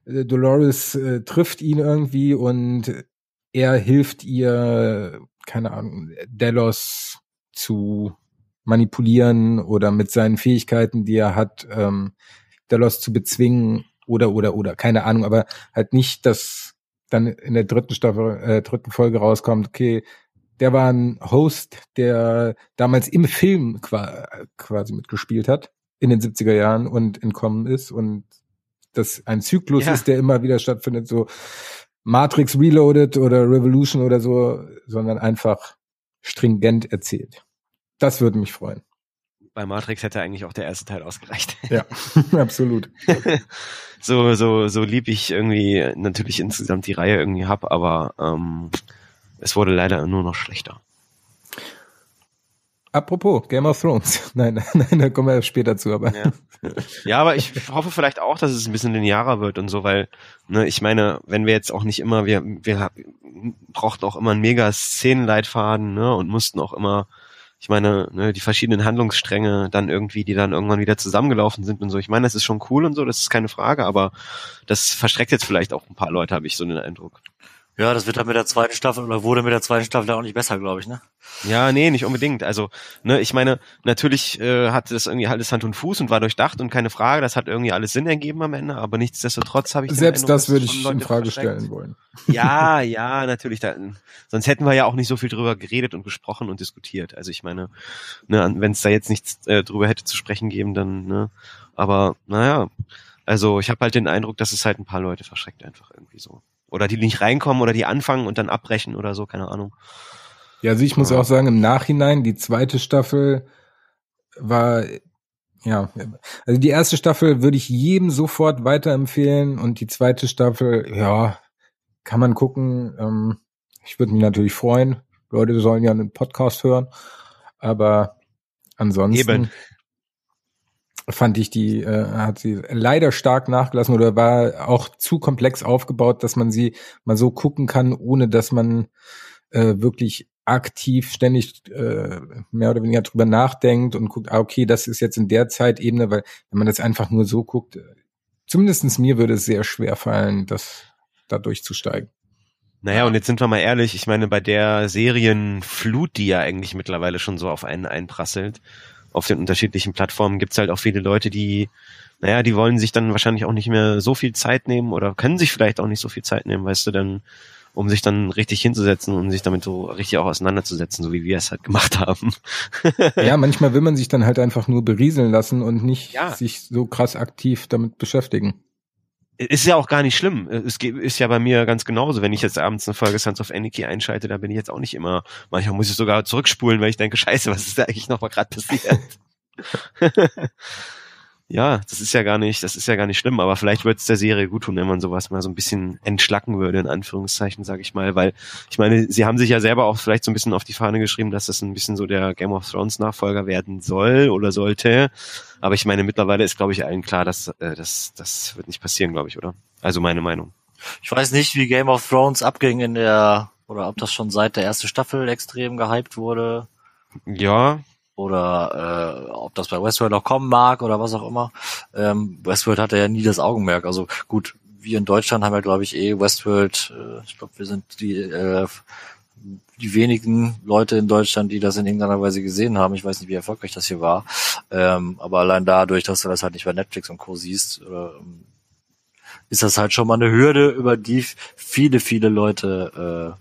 äh, Dolores äh, trifft ihn irgendwie und er hilft ihr, keine Ahnung, Delos zu manipulieren oder mit seinen Fähigkeiten, die er hat, ähm, Delos zu bezwingen oder oder oder keine Ahnung, aber halt nicht, dass dann in der dritten Staffel, äh, dritten Folge rauskommt, okay, der war ein Host, der damals im Film qua quasi mitgespielt hat, in den 70er Jahren und entkommen ist und das ein Zyklus Ja. ist, der immer wieder stattfindet, so Matrix Reloaded oder Revolution oder so, sondern einfach stringent erzählt. Das würde mich freuen. Bei Matrix hätte eigentlich auch der erste Teil ausgereicht. [laughs] Ja, [laughs] absolut. so, so, so lieb ich irgendwie natürlich insgesamt die Reihe irgendwie hab, aber ähm, es wurde leider nur noch schlechter. Apropos Game of Thrones. [laughs] Nein, nein, da kommen wir später zu, aber. Ja. ja, aber ich hoffe vielleicht auch, dass es ein bisschen linearer wird und so, weil, ne, ich meine, wenn wir jetzt auch nicht immer, wir, wir brauchten auch immer einen mega Szenenleitfaden, ne, und mussten auch immer, ich meine, ne, die verschiedenen Handlungsstränge dann irgendwie, die dann irgendwann wieder zusammengelaufen sind und so. Ich meine, das ist schon cool und so, das ist keine Frage, aber das verstreckt jetzt vielleicht auch ein paar Leute, habe ich so den Eindruck. Ja, das wird dann mit der zweiten Staffel oder wurde mit der zweiten Staffel auch nicht besser, glaube ich, ne? Ja, nee, nicht unbedingt. Also, ne, ich meine, natürlich äh, hat das irgendwie alles Hand und Fuß und war durchdacht und keine Frage, das hat irgendwie alles Sinn ergeben am Ende, aber nichtsdestotrotz habe ich selbst Eindruck, das würde ich in Frage stellen wollen. Ja, [laughs] ja, natürlich. Da, sonst hätten wir ja auch nicht so viel drüber geredet und gesprochen und diskutiert. Also ich meine, ne, wenn es da jetzt nichts äh, drüber hätte zu sprechen geben, dann, ne, aber naja, also ich habe halt den Eindruck, dass es halt ein paar Leute verschreckt einfach irgendwie so. Oder die nicht reinkommen oder die anfangen und dann abbrechen oder so, keine Ahnung. Ja, also ich muss ja. auch sagen, im Nachhinein, die zweite Staffel war, ja, also die erste Staffel würde ich jedem sofort weiterempfehlen und die zweite Staffel, ja, kann man gucken. Ähm, ich würde mich natürlich freuen. Leute sollen ja einen Podcast hören, aber ansonsten. Eben fand ich die, äh, hat sie leider stark nachgelassen oder war auch zu komplex aufgebaut, dass man sie mal so gucken kann, ohne dass man äh, wirklich aktiv ständig äh, mehr oder weniger drüber nachdenkt und guckt, ah, okay, das ist jetzt in der Zeitebene, weil wenn man das einfach nur so guckt, äh, zumindestens mir würde es sehr schwer fallen, das da durchzusteigen. Naja, und jetzt sind wir mal ehrlich, ich meine, bei der Serienflut, die ja eigentlich mittlerweile schon so auf einen einprasselt, auf den unterschiedlichen Plattformen gibt's halt auch viele Leute, die, naja, die wollen sich dann wahrscheinlich auch nicht mehr so viel Zeit nehmen oder können sich vielleicht auch nicht so viel Zeit nehmen, weißt du, dann, um sich dann richtig hinzusetzen und sich damit so richtig auch auseinanderzusetzen, so wie wir es halt gemacht [laughs] haben. ja, manchmal will man sich dann halt einfach nur berieseln lassen und nicht ja. sich so krass aktiv damit beschäftigen ist ja auch gar nicht schlimm. Es ist ja bei mir ganz genauso. Wenn ich jetzt abends eine Folge Sons of Anarchy einschalte, dann bin ich jetzt auch nicht immer. Manchmal muss ich sogar zurückspulen, weil ich denke, [laughs] Scheiße, was ist da eigentlich noch mal gerade passiert? [laughs] ja, das ist ja gar nicht, das ist ja gar nicht schlimm, aber vielleicht würde es der Serie gut tun, wenn man sowas mal so ein bisschen entschlacken würde, in Anführungszeichen, sage ich mal, weil ich meine, sie haben sich ja selber auch vielleicht so ein bisschen auf die Fahne geschrieben, dass das ein bisschen so der Game of Thrones Nachfolger werden soll oder sollte. Aber ich meine, mittlerweile ist, glaube ich, allen klar, dass äh, das, das wird nicht passieren, glaube ich, oder? Also meine Meinung. Ich weiß nicht, wie Game of Thrones abging in der, oder ob das schon seit der ersten Staffel extrem gehypt wurde. Ja, oder äh, ob das bei Westworld auch kommen mag oder was auch immer. Ähm, Westworld hatte ja nie das Augenmerk. Also gut, wir in Deutschland haben ja, glaube ich, eh Westworld, äh, ich glaube, wir sind die, äh, die wenigen Leute in Deutschland, die das in irgendeiner Weise gesehen haben. Ich weiß nicht, wie erfolgreich das hier war. Ähm, aber allein dadurch, dass du das halt nicht bei Netflix und Co. siehst, oder, ähm, ist das halt schon mal eine Hürde, über die viele, viele Leute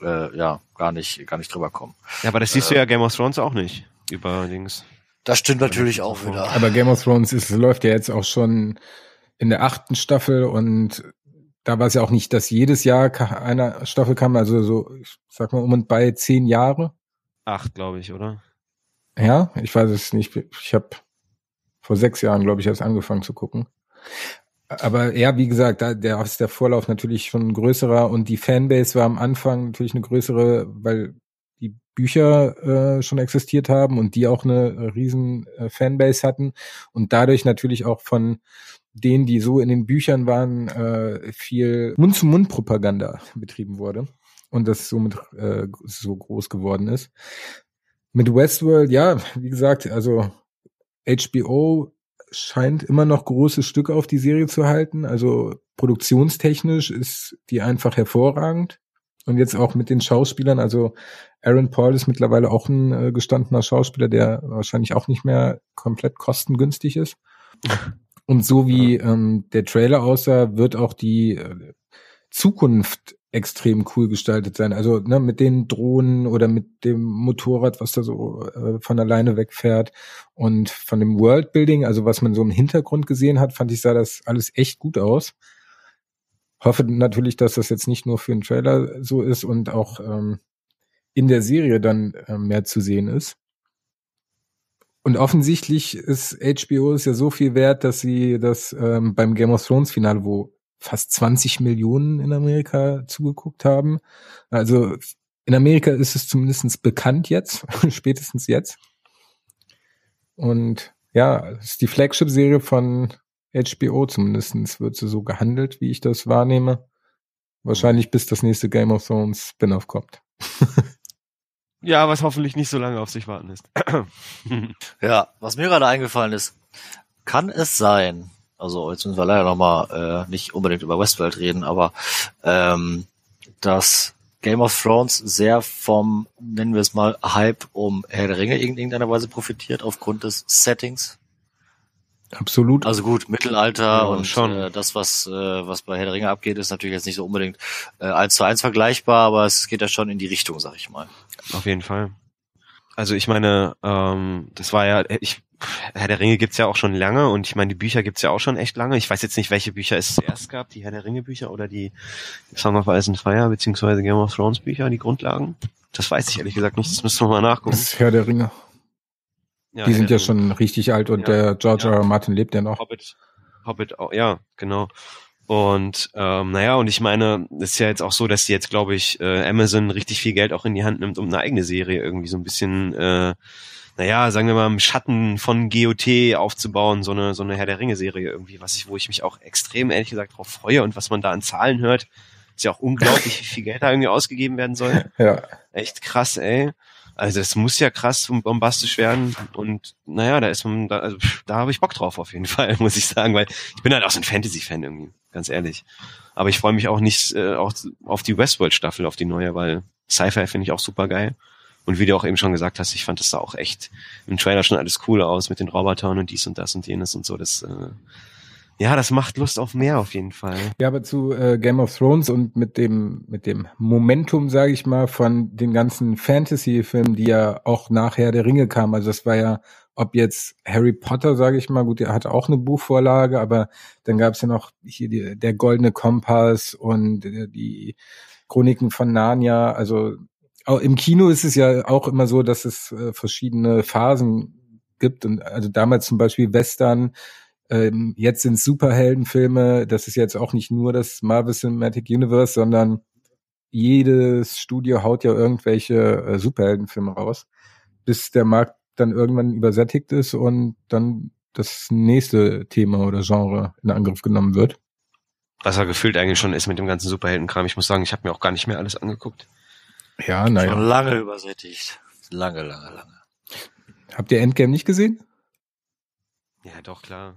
äh, äh, ja gar nicht, gar nicht drüber kommen. Ja, aber das siehst äh, du ja Game of Thrones auch nicht überdings. Das stimmt natürlich auch wieder. Aber Game of Thrones ist, läuft ja jetzt auch schon in der achten Staffel und da war es ja auch nicht, dass jedes Jahr eine Staffel kam, also so, ich sag mal, um und bei zehn Jahre. Acht, glaube ich, oder? Ja, ich weiß es nicht. Ich habe vor sechs Jahren, glaube ich, erst angefangen zu gucken. Aber ja, wie gesagt, da der ist der Vorlauf natürlich schon größerer und die Fanbase war am Anfang natürlich eine größere, weil Bücher äh, schon existiert haben und die auch eine äh, riesen äh, Fanbase hatten und dadurch natürlich auch von denen, die so in den Büchern waren, äh, viel Mund-zu-Mund-Propaganda betrieben wurde und das somit äh, so groß geworden ist. Mit Westworld, ja, wie gesagt, also HBO scheint immer noch große Stücke auf die Serie zu halten. Also produktionstechnisch ist die einfach hervorragend. Und jetzt auch mit den Schauspielern, also Aaron Paul ist mittlerweile auch ein äh, gestandener Schauspieler, der wahrscheinlich auch nicht mehr komplett kostengünstig ist. [laughs] Und so wie ähm, der Trailer aussah, wird auch die äh, Zukunft extrem cool gestaltet sein. Also ne, mit den Drohnen oder mit dem Motorrad, was da so äh, von alleine wegfährt und von dem Worldbuilding, also was man so im Hintergrund gesehen hat, fand ich sah das alles echt gut aus. Hoffe natürlich, dass das jetzt nicht nur für einen Trailer so ist und auch ähm, in der Serie dann äh, mehr zu sehen ist. Und offensichtlich ist HBO ist ja so viel wert, dass sie das ähm, beim Game of Thrones Finale, wo fast 20 Millionen in Amerika zugeguckt haben. Also in Amerika ist es zumindest bekannt jetzt, [laughs] spätestens jetzt. Und ja, es ist die Flagship-Serie von HBO zumindestens wird sie so gehandelt, wie ich das wahrnehme. Wahrscheinlich bis das nächste Game of Thrones Spin-off kommt. [laughs] Ja, was hoffentlich nicht so lange auf sich warten lässt. [clears throat] Ja, was mir gerade eingefallen ist, kann es sein, also jetzt müssen wir leider nochmal äh, nicht unbedingt über Westworld reden, aber ähm, dass Game of Thrones sehr vom, nennen wir es mal, Hype um Herr der Ringe in irgendeiner Weise profitiert aufgrund des Settings. Absolut. Also gut, Mittelalter Ja, und schon. Äh, das, was, äh, was bei Herr der Ringe abgeht, ist natürlich jetzt nicht so unbedingt äh, eins zu eins vergleichbar, aber es geht ja schon in die Richtung, sag ich mal. Auf jeden Fall. Also ich meine, ähm, das war ja, ich, Herr der Ringe gibt's ja auch schon lange und ich meine, die Bücher gibt's ja auch schon echt lange. Ich weiß jetzt nicht, welche Bücher es zuerst gab, die Herr der Ringe Bücher oder die Song of Ice and Fire beziehungsweise Game of Thrones Bücher, die Grundlagen. Das weiß ich ehrlich gesagt nicht, das müssen wir mal nachgucken. Das ist Herr der Ringe. Ja, Die sind ja schon richtig alt und Ja. der George Ja. R. Martin lebt ja noch. Hobbit, Hobbit, auch, ja, genau. Und ähm, naja, und ich meine, es ist ja jetzt auch so, dass die jetzt, glaube ich, äh, Amazon richtig viel Geld auch in die Hand nimmt, um eine eigene Serie irgendwie so ein bisschen, äh, naja, sagen wir mal, im Schatten von GOT aufzubauen, so eine, so eine Herr der Ringe-Serie irgendwie, was ich, wo ich mich auch extrem, ehrlich gesagt, drauf freue und was man da an Zahlen hört, ist ja auch unglaublich, wie viel Geld da irgendwie ausgegeben werden soll. [laughs] Ja. Echt krass, ey. Also das muss ja krass und bombastisch werden und naja, da ist man, da, also, da habe ich Bock drauf auf jeden [laughs] Fall, muss ich sagen, weil ich bin halt auch so ein Fantasy-Fan irgendwie, ganz ehrlich. Aber ich freue mich auch nicht äh, auch auf die Westworld-Staffel, auf die neue, weil Sci-Fi finde ich auch super geil. Und wie du auch eben schon gesagt hast, ich fand das da auch echt im Trailer schon alles cool aus mit den Robotern und dies und das und jenes und so. Das, äh, ja, das macht Lust auf mehr auf jeden Fall. Ja, aber zu äh, Game of Thrones und mit dem mit dem Momentum, sage ich mal, von den ganzen Fantasy-Filmen, die ja auch nachher der Ringe kamen. Also das war ja, ob jetzt Harry Potter, sage ich mal, gut, der hatte auch eine Buchvorlage, aber dann gab es ja noch hier die, der Goldene Kompass und äh, die Chroniken von Narnia. Also auch im Kino ist es ja auch immer so, dass es äh, verschiedene Phasen gibt und also damals zum Beispiel Western, ähm, jetzt sind Superheldenfilme, das ist jetzt auch nicht nur das Marvel Cinematic Universe, sondern jedes Studio haut ja irgendwelche äh, Superheldenfilme raus, bis der Markt dann irgendwann übersättigt ist und dann das nächste Thema oder Genre in Angriff genommen wird. Was er gefühlt eigentlich schon ist mit dem ganzen Superheldenkram. Ich muss sagen, ich habe mir auch gar nicht mehr alles angeguckt. Ja, Schon naja. lange übersättigt. Lange, lange, lange. Habt ihr Endgame nicht gesehen? Ja, doch, klar.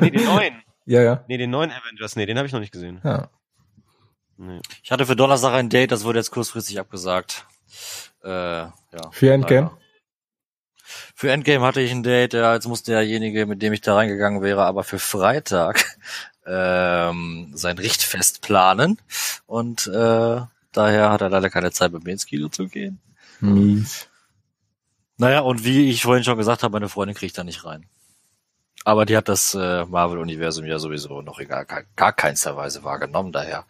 nee, den neuen. [laughs] Ja, ja. Nee, den neuen Avengers, nee, den habe ich noch nicht gesehen. ja. Nee. Ich hatte für Donnerstag ein Date, das wurde jetzt kurzfristig abgesagt. Äh, ja, Für Endgame? leider. Für Endgame hatte ich ein Date, ja, jetzt musste derjenige, mit dem ich da reingegangen wäre, aber für Freitag [laughs] ähm, sein Richtfest planen. Und äh, daher hat er leider keine Zeit, mit mir ins Kino zu gehen. Mies. Naja, und wie ich vorhin schon gesagt habe, meine Freundin kriegt da nicht rein. Aber die hat das äh, Marvel-Universum ja sowieso noch in gar, gar, keinster Weise wahrgenommen. Daher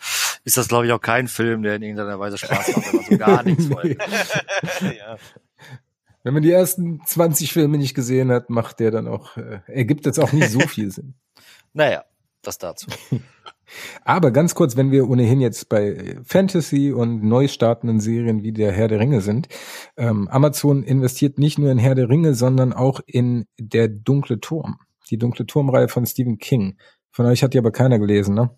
ist das, glaube ich, auch kein Film, der in irgendeiner Weise Spaß macht, wenn man so gar nichts [laughs] wollte. ja. Wenn man die ersten 20 Filme nicht gesehen hat, macht der dann auch, äh, ergibt jetzt auch nicht so viel Sinn. [laughs] Naja, das dazu. [laughs] Aber ganz kurz, wenn wir ohnehin jetzt bei Fantasy und neu startenden Serien wie der Herr der Ringe sind, ähm, Amazon investiert nicht nur in Herr der Ringe, sondern auch in Der dunkle Turm. Die dunkle Turmreihe von Stephen King. Von euch hat die aber keiner gelesen, ne?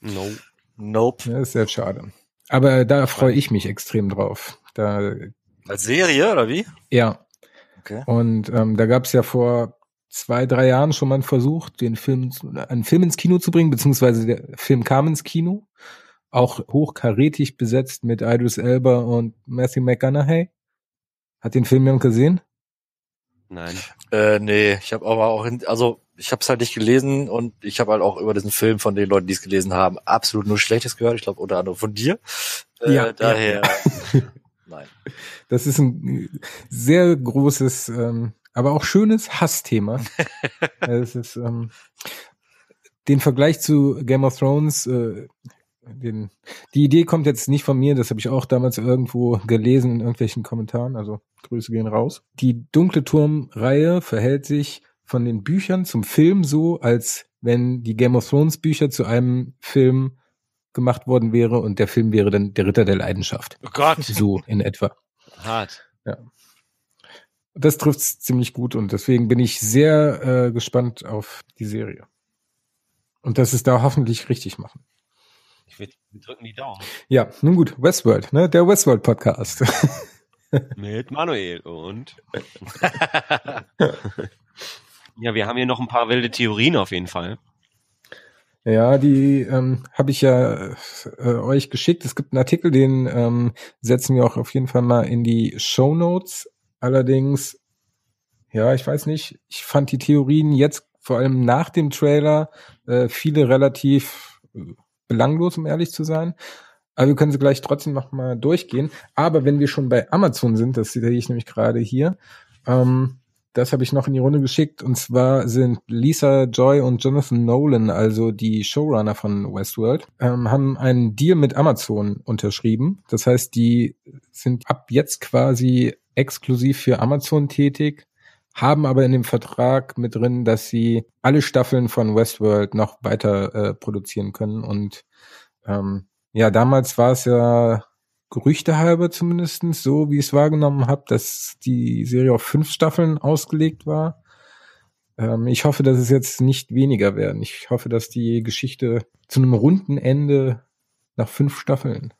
No. Nope. Ja, ist sehr schade. Aber da freue ich mich extrem drauf. Da, Als Serie, oder wie? ja. Okay. Und ähm, da gab es ja vor zwei, drei Jahren schon mal einen Versuch, den Film, einen Film ins Kino zu bringen, beziehungsweise der Film kam ins Kino. Auch hochkarätig besetzt mit Idris Elba und Matthew McConaughey. Hat den Film jemand gesehen? Nein. Äh, nee, ich habe aber auch, in, also ich habe es halt nicht gelesen und ich habe halt auch über diesen Film von den Leuten, die es gelesen haben, absolut nur Schlechtes gehört. Ich glaube unter anderem von dir. Äh, Ja, daher. [laughs] Nein. Das ist ein sehr großes, ähm, aber auch schönes Hassthema. [laughs] es ist ähm, den Vergleich zu Game of Thrones äh, den, die Idee kommt jetzt nicht von mir, das habe ich auch damals irgendwo gelesen in irgendwelchen Kommentaren, also Grüße gehen raus. Die Dunkle Turm-Reihe verhält sich von den Büchern zum Film so, als wenn die Game of Thrones Bücher zu einem Film gemacht worden wäre und der Film wäre dann der Ritter der Leidenschaft. Oh Gott. So in etwa. Hart. Das trifft ziemlich gut und deswegen bin ich sehr äh, gespannt auf die Serie. Und dass es da hoffentlich richtig machen. Ich will, wir drücken die Daumen. Ja, nun gut, Westworld, ne? Der Westworld Podcast. [laughs] Mit Manuel und. [laughs] ja, wir haben hier noch ein paar wilde Theorien auf jeden Fall. Ja, die ähm, habe ich ja äh, euch geschickt. Es gibt einen Artikel, den ähm, setzen wir auch auf jeden Fall mal in die Show Notes. Allerdings, ja, ich weiß nicht, ich fand die Theorien jetzt vor allem nach dem Trailer äh, viele relativ äh, belanglos, um ehrlich zu sein. Aber wir können sie gleich trotzdem noch mal durchgehen. Aber wenn wir schon bei Amazon sind, das sehe ich nämlich gerade hier, ähm, das habe ich noch in die Runde geschickt. Und zwar sind Lisa Joy und Jonathan Nolan, also die Showrunner von Westworld, ähm, haben einen Deal mit Amazon unterschrieben. Das heißt, die sind ab jetzt quasi exklusiv für Amazon tätig, haben aber in dem Vertrag mit drin, dass sie alle Staffeln von Westworld noch weiter äh, produzieren können. Und ähm, ja, damals war es ja Gerüchte halber zumindestens so, wie ich es wahrgenommen habe, dass die Serie auf fünf Staffeln ausgelegt war. Ähm, ich hoffe, dass es jetzt nicht weniger werden. Ich hoffe, dass die Geschichte zu einem runden Ende nach fünf Staffeln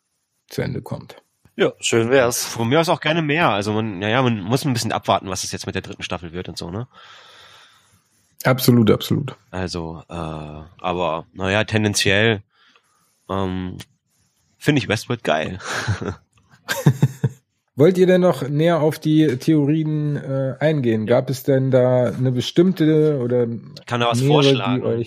zu Ende kommt. Ja, schön wär's. Von mir aus auch gerne mehr. Also man, naja, man muss ein bisschen abwarten, was es jetzt mit der dritten Staffel wird und so, ne? Absolut, absolut. Also, äh, aber naja, tendenziell ähm, finde ich Westworld geil. [laughs] Wollt ihr denn noch näher auf die Theorien äh, eingehen? Gab es denn da eine bestimmte oder Ich kann da was mehrere, vorschlagen.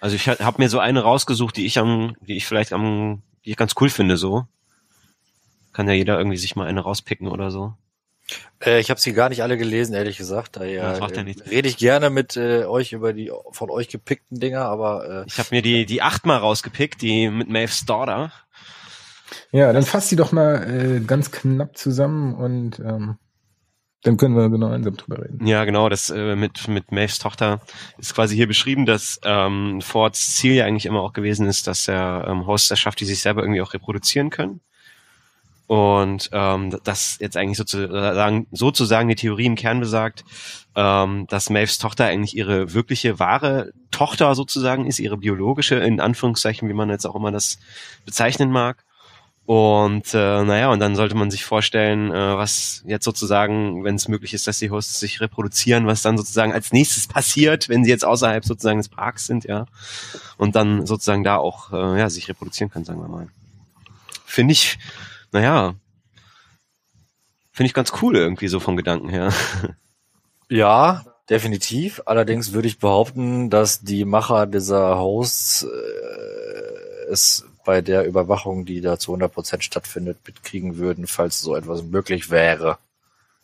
Also ich habe mir so eine rausgesucht, die ich am, die ich vielleicht am, die ich ganz cool finde, so. Kann ja jeder irgendwie sich mal eine rauspicken oder so. Äh, ich habe sie gar nicht alle gelesen, ehrlich gesagt. Ja, Daher das macht ja äh, nichts. rede ich gerne mit äh, euch über die von euch gepickten Dinger, aber äh, Ich habe mir die, die acht mal rausgepickt, die mit Maeve's Daughter. Ja, dann fasst die doch mal äh, ganz knapp zusammen und ähm, dann können wir gemeinsam drüber reden. Ja, genau, das äh, mit, mit Maeve's Tochter ist quasi hier beschrieben, dass ähm, Fords Ziel ja eigentlich immer auch gewesen ist, dass er ähm, Hosts erschafft, die sich selber irgendwie auch reproduzieren können. Und ähm, das jetzt eigentlich sozusagen, sozusagen die Theorie im Kern besagt, ähm, dass Maeve's Tochter eigentlich ihre wirkliche, wahre Tochter sozusagen ist, ihre biologische, in Anführungszeichen, wie man jetzt auch immer das bezeichnen mag. Und äh, naja, und dann sollte man sich vorstellen, äh, was jetzt sozusagen, wenn es möglich ist, dass die Hosts sich reproduzieren, was dann sozusagen als nächstes [laughs] passiert, wenn sie jetzt außerhalb sozusagen des Parks sind, ja. Und dann sozusagen da auch äh, ja, sich reproduzieren können, sagen wir mal. Finde ich, naja, finde ich ganz cool irgendwie so vom Gedanken her. ja, definitiv. Allerdings würde ich behaupten, dass die Macher dieser Hosts äh, es bei der Überwachung, die da zu 100% stattfindet, mitkriegen würden, falls so etwas möglich wäre.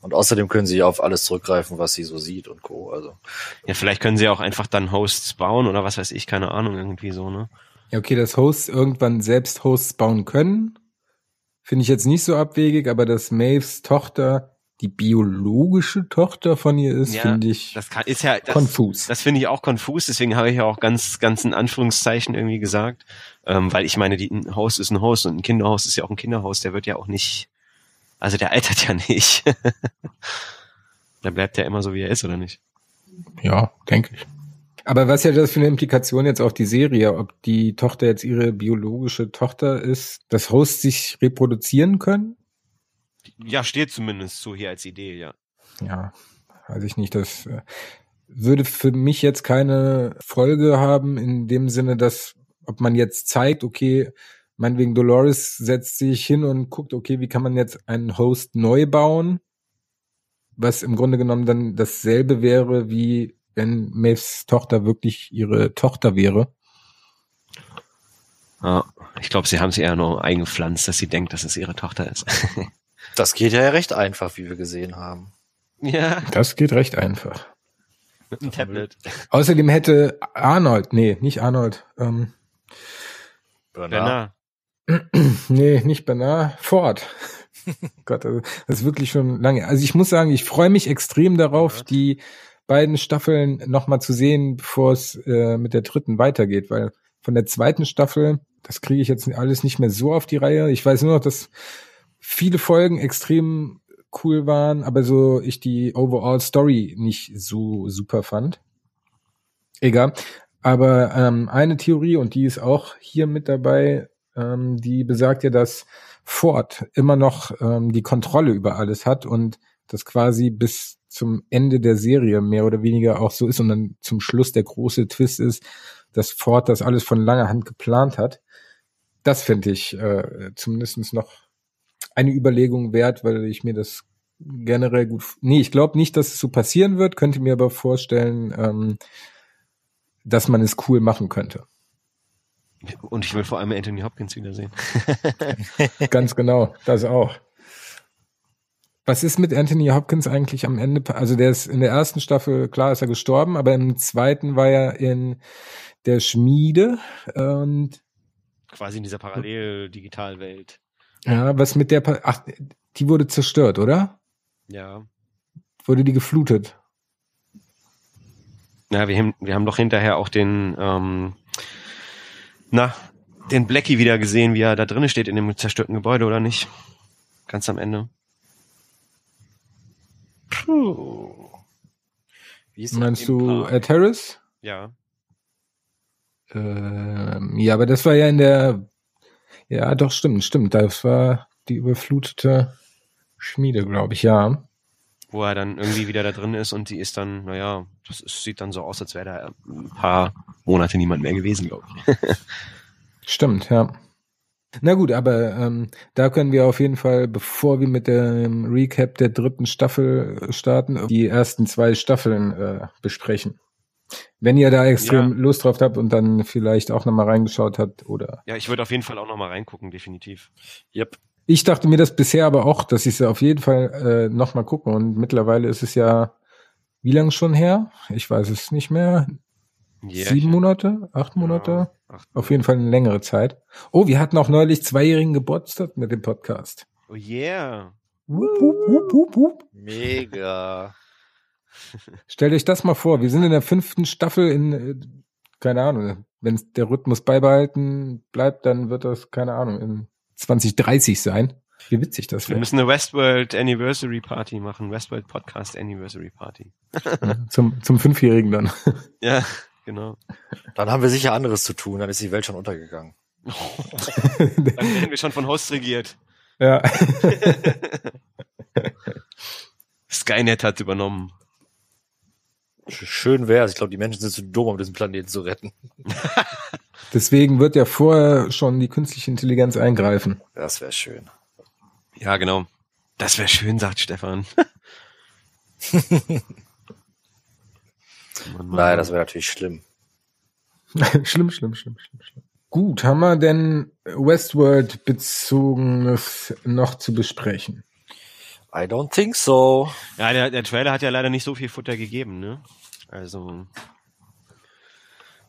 Und außerdem können sie auf alles zurückgreifen, was sie so sieht und Co. Also Ja, vielleicht können sie auch einfach dann Hosts bauen oder was weiß ich, keine Ahnung, irgendwie so, ne? Ja, okay, dass Hosts irgendwann selbst Hosts bauen können, finde ich jetzt nicht so abwegig, aber dass Maves Tochter die biologische Tochter von ihr ist, Ja, finde ich Das kann, ist ja das, konfus. Das finde ich auch konfus, deswegen habe ich ja auch ganz, ganz in Anführungszeichen irgendwie gesagt, ähm, weil ich meine, die, ein Host ist ein Host und ein Kinderhaus ist ja auch ein Kinderhaus, der wird ja auch nicht, also der altert ja nicht. [laughs] der bleibt ja immer so, wie er ist, oder nicht? Ja, denke ich. Aber was ja das für eine Implikation jetzt auf die Serie, ob die Tochter jetzt ihre biologische Tochter ist, dass Hosts sich reproduzieren können? Ja, steht zumindest so hier als Idee, ja. Ja, weiß ich nicht. Das äh, würde für mich jetzt keine Folge haben in dem Sinne, dass ob man jetzt zeigt, okay, meinetwegen Dolores setzt sich hin und guckt, okay, wie kann man jetzt einen Host neu bauen, was im Grunde genommen dann dasselbe wäre, wie wenn Maves Tochter wirklich ihre Tochter wäre. ja. Ich glaube, sie haben sie eher nur eingepflanzt, dass sie denkt, dass es ihre Tochter ist. [laughs] das geht ja recht einfach, wie wir gesehen haben. ja, Das geht recht einfach. mit einem Tablet. Außerdem hätte Arnold, nee, nicht Arnold, ähm, Bernard. Bernard. [clears throat] Nee, nicht Bernard, Ford. [laughs] Gott, also, das ist wirklich schon lange. Also ich muss sagen, ich freue mich extrem darauf, Ja. die beiden Staffeln nochmal zu sehen, bevor es äh, mit der dritten weitergeht, weil von der zweiten Staffel, das kriege ich jetzt alles nicht mehr so auf die Reihe. Ich weiß nur noch, dass viele Folgen extrem cool waren, aber so ich die Overall Story nicht so super fand. Egal. Aber ähm, eine Theorie, und die ist auch hier mit dabei, ähm, die besagt ja, dass Ford immer noch ähm, die Kontrolle über alles hat und das quasi bis zum Ende der Serie mehr oder weniger auch so ist und dann zum Schluss der große Twist ist, dass Ford das alles von langer Hand geplant hat. Das finde ich äh, zumindest noch eine Überlegung wert, weil ich mir das generell gut. Nee, ich glaube nicht, dass es so passieren wird, könnte mir aber vorstellen, ähm, dass man es cool machen könnte. Und ich will vor allem Anthony Hopkins wiedersehen. Ganz genau, das auch. Was ist mit Anthony Hopkins eigentlich am Ende? Also der ist in der ersten Staffel, klar ist er gestorben, aber im zweiten war er in der Schmiede und Quasi in dieser Parallel-Digitalwelt. ja, was mit der, ach, die wurde zerstört, oder? Ja. Wurde die geflutet? Na, wir haben, wir haben doch hinterher auch den, ähm, na, den Blackie wieder gesehen, wie er da drinnen steht in dem zerstörten Gebäude, oder nicht? Ganz am Ende. Puh. Wie ist Meinst du? Ed Harris? Ja. Ähm, ja, aber das war ja in der, ja, doch, stimmt, stimmt. Das war die überflutete Schmiede, glaube ich, ja. Wo er dann irgendwie wieder da drin ist und die ist dann, naja, das ist, sieht dann so aus, als wäre da ein paar Monate niemand mehr gewesen, glaube ich. [laughs] Stimmt, ja. Na gut, aber ähm, da können wir auf jeden Fall, bevor wir mit dem Recap der dritten Staffel starten, die ersten zwei Staffeln äh, besprechen. Wenn ihr da extrem Ja. Lust drauf habt und dann vielleicht auch nochmal reingeschaut habt oder. Ja, ich würde auf jeden Fall auch nochmal reingucken, definitiv. Yep. Ich dachte mir das bisher aber auch, dass ich es auf jeden Fall äh, nochmal gucken und mittlerweile ist es ja, wie lang schon her? Ich weiß es nicht mehr. Sieben Monate? Acht Monate? Ja, acht Auf jeden Fall eine längere Zeit. Oh, wir hatten auch neulich zweijährigen Geburtstag mit dem Podcast. Oh yeah. Wup, wup, wup, wup. Mega. [laughs] Stellt euch das mal vor, wir sind in der fünften Staffel in, äh, keine Ahnung, wenn der Rhythmus beibehalten bleibt, dann wird das, keine Ahnung, in 2030 sein. Wie witzig das Wir wäre. müssen eine Westworld Anniversary Party machen. Westworld Podcast Anniversary Party. Zum, zum Fünfjährigen dann. [laughs] Ja, genau. Dann haben wir sicher anderes zu tun, dann ist die Welt schon untergegangen. [laughs] Dann werden wir schon von Host regiert. ja. [laughs] Skynet hat übernommen. Schön wär's. Ich glaube, die Menschen sind zu dumm, um diesen Planeten zu retten. [laughs] Deswegen wird ja vorher schon die künstliche Intelligenz eingreifen. Das wäre schön. Ja, genau. Das wäre schön, sagt Stefan. Mann, Mann, Nein, das wäre natürlich schlimm. [laughs] schlimm, schlimm, schlimm, schlimm, schlimm. Gut, haben wir denn Westworld bezogenes noch zu besprechen? I don't think so. Ja, der, der Trailer hat ja leider nicht so viel Futter gegeben, ne? Also.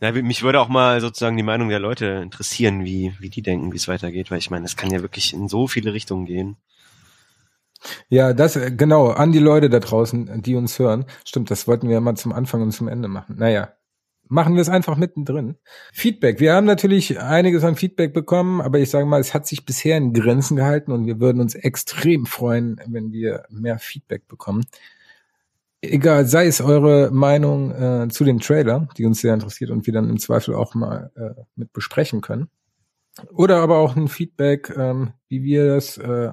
Ja, mich würde auch mal sozusagen die Meinung der Leute interessieren, wie, wie die denken, wie es weitergeht, weil ich meine, es kann ja wirklich in so viele Richtungen gehen. Ja, das, äh, genau, an die Leute da draußen, die uns hören. Stimmt, das wollten wir ja mal zum Anfang und zum Ende machen. Naja, machen wir es einfach mittendrin. Feedback. Wir haben natürlich einiges an Feedback bekommen, aber ich sage mal, es hat sich bisher in Grenzen gehalten und wir würden uns extrem freuen, wenn wir mehr Feedback bekommen. Egal, sei es eure Meinung äh, zu dem Trailer, die uns sehr interessiert und wir dann im Zweifel auch mal äh, mit besprechen können. Oder aber auch ein Feedback, ähm, wie wir das äh,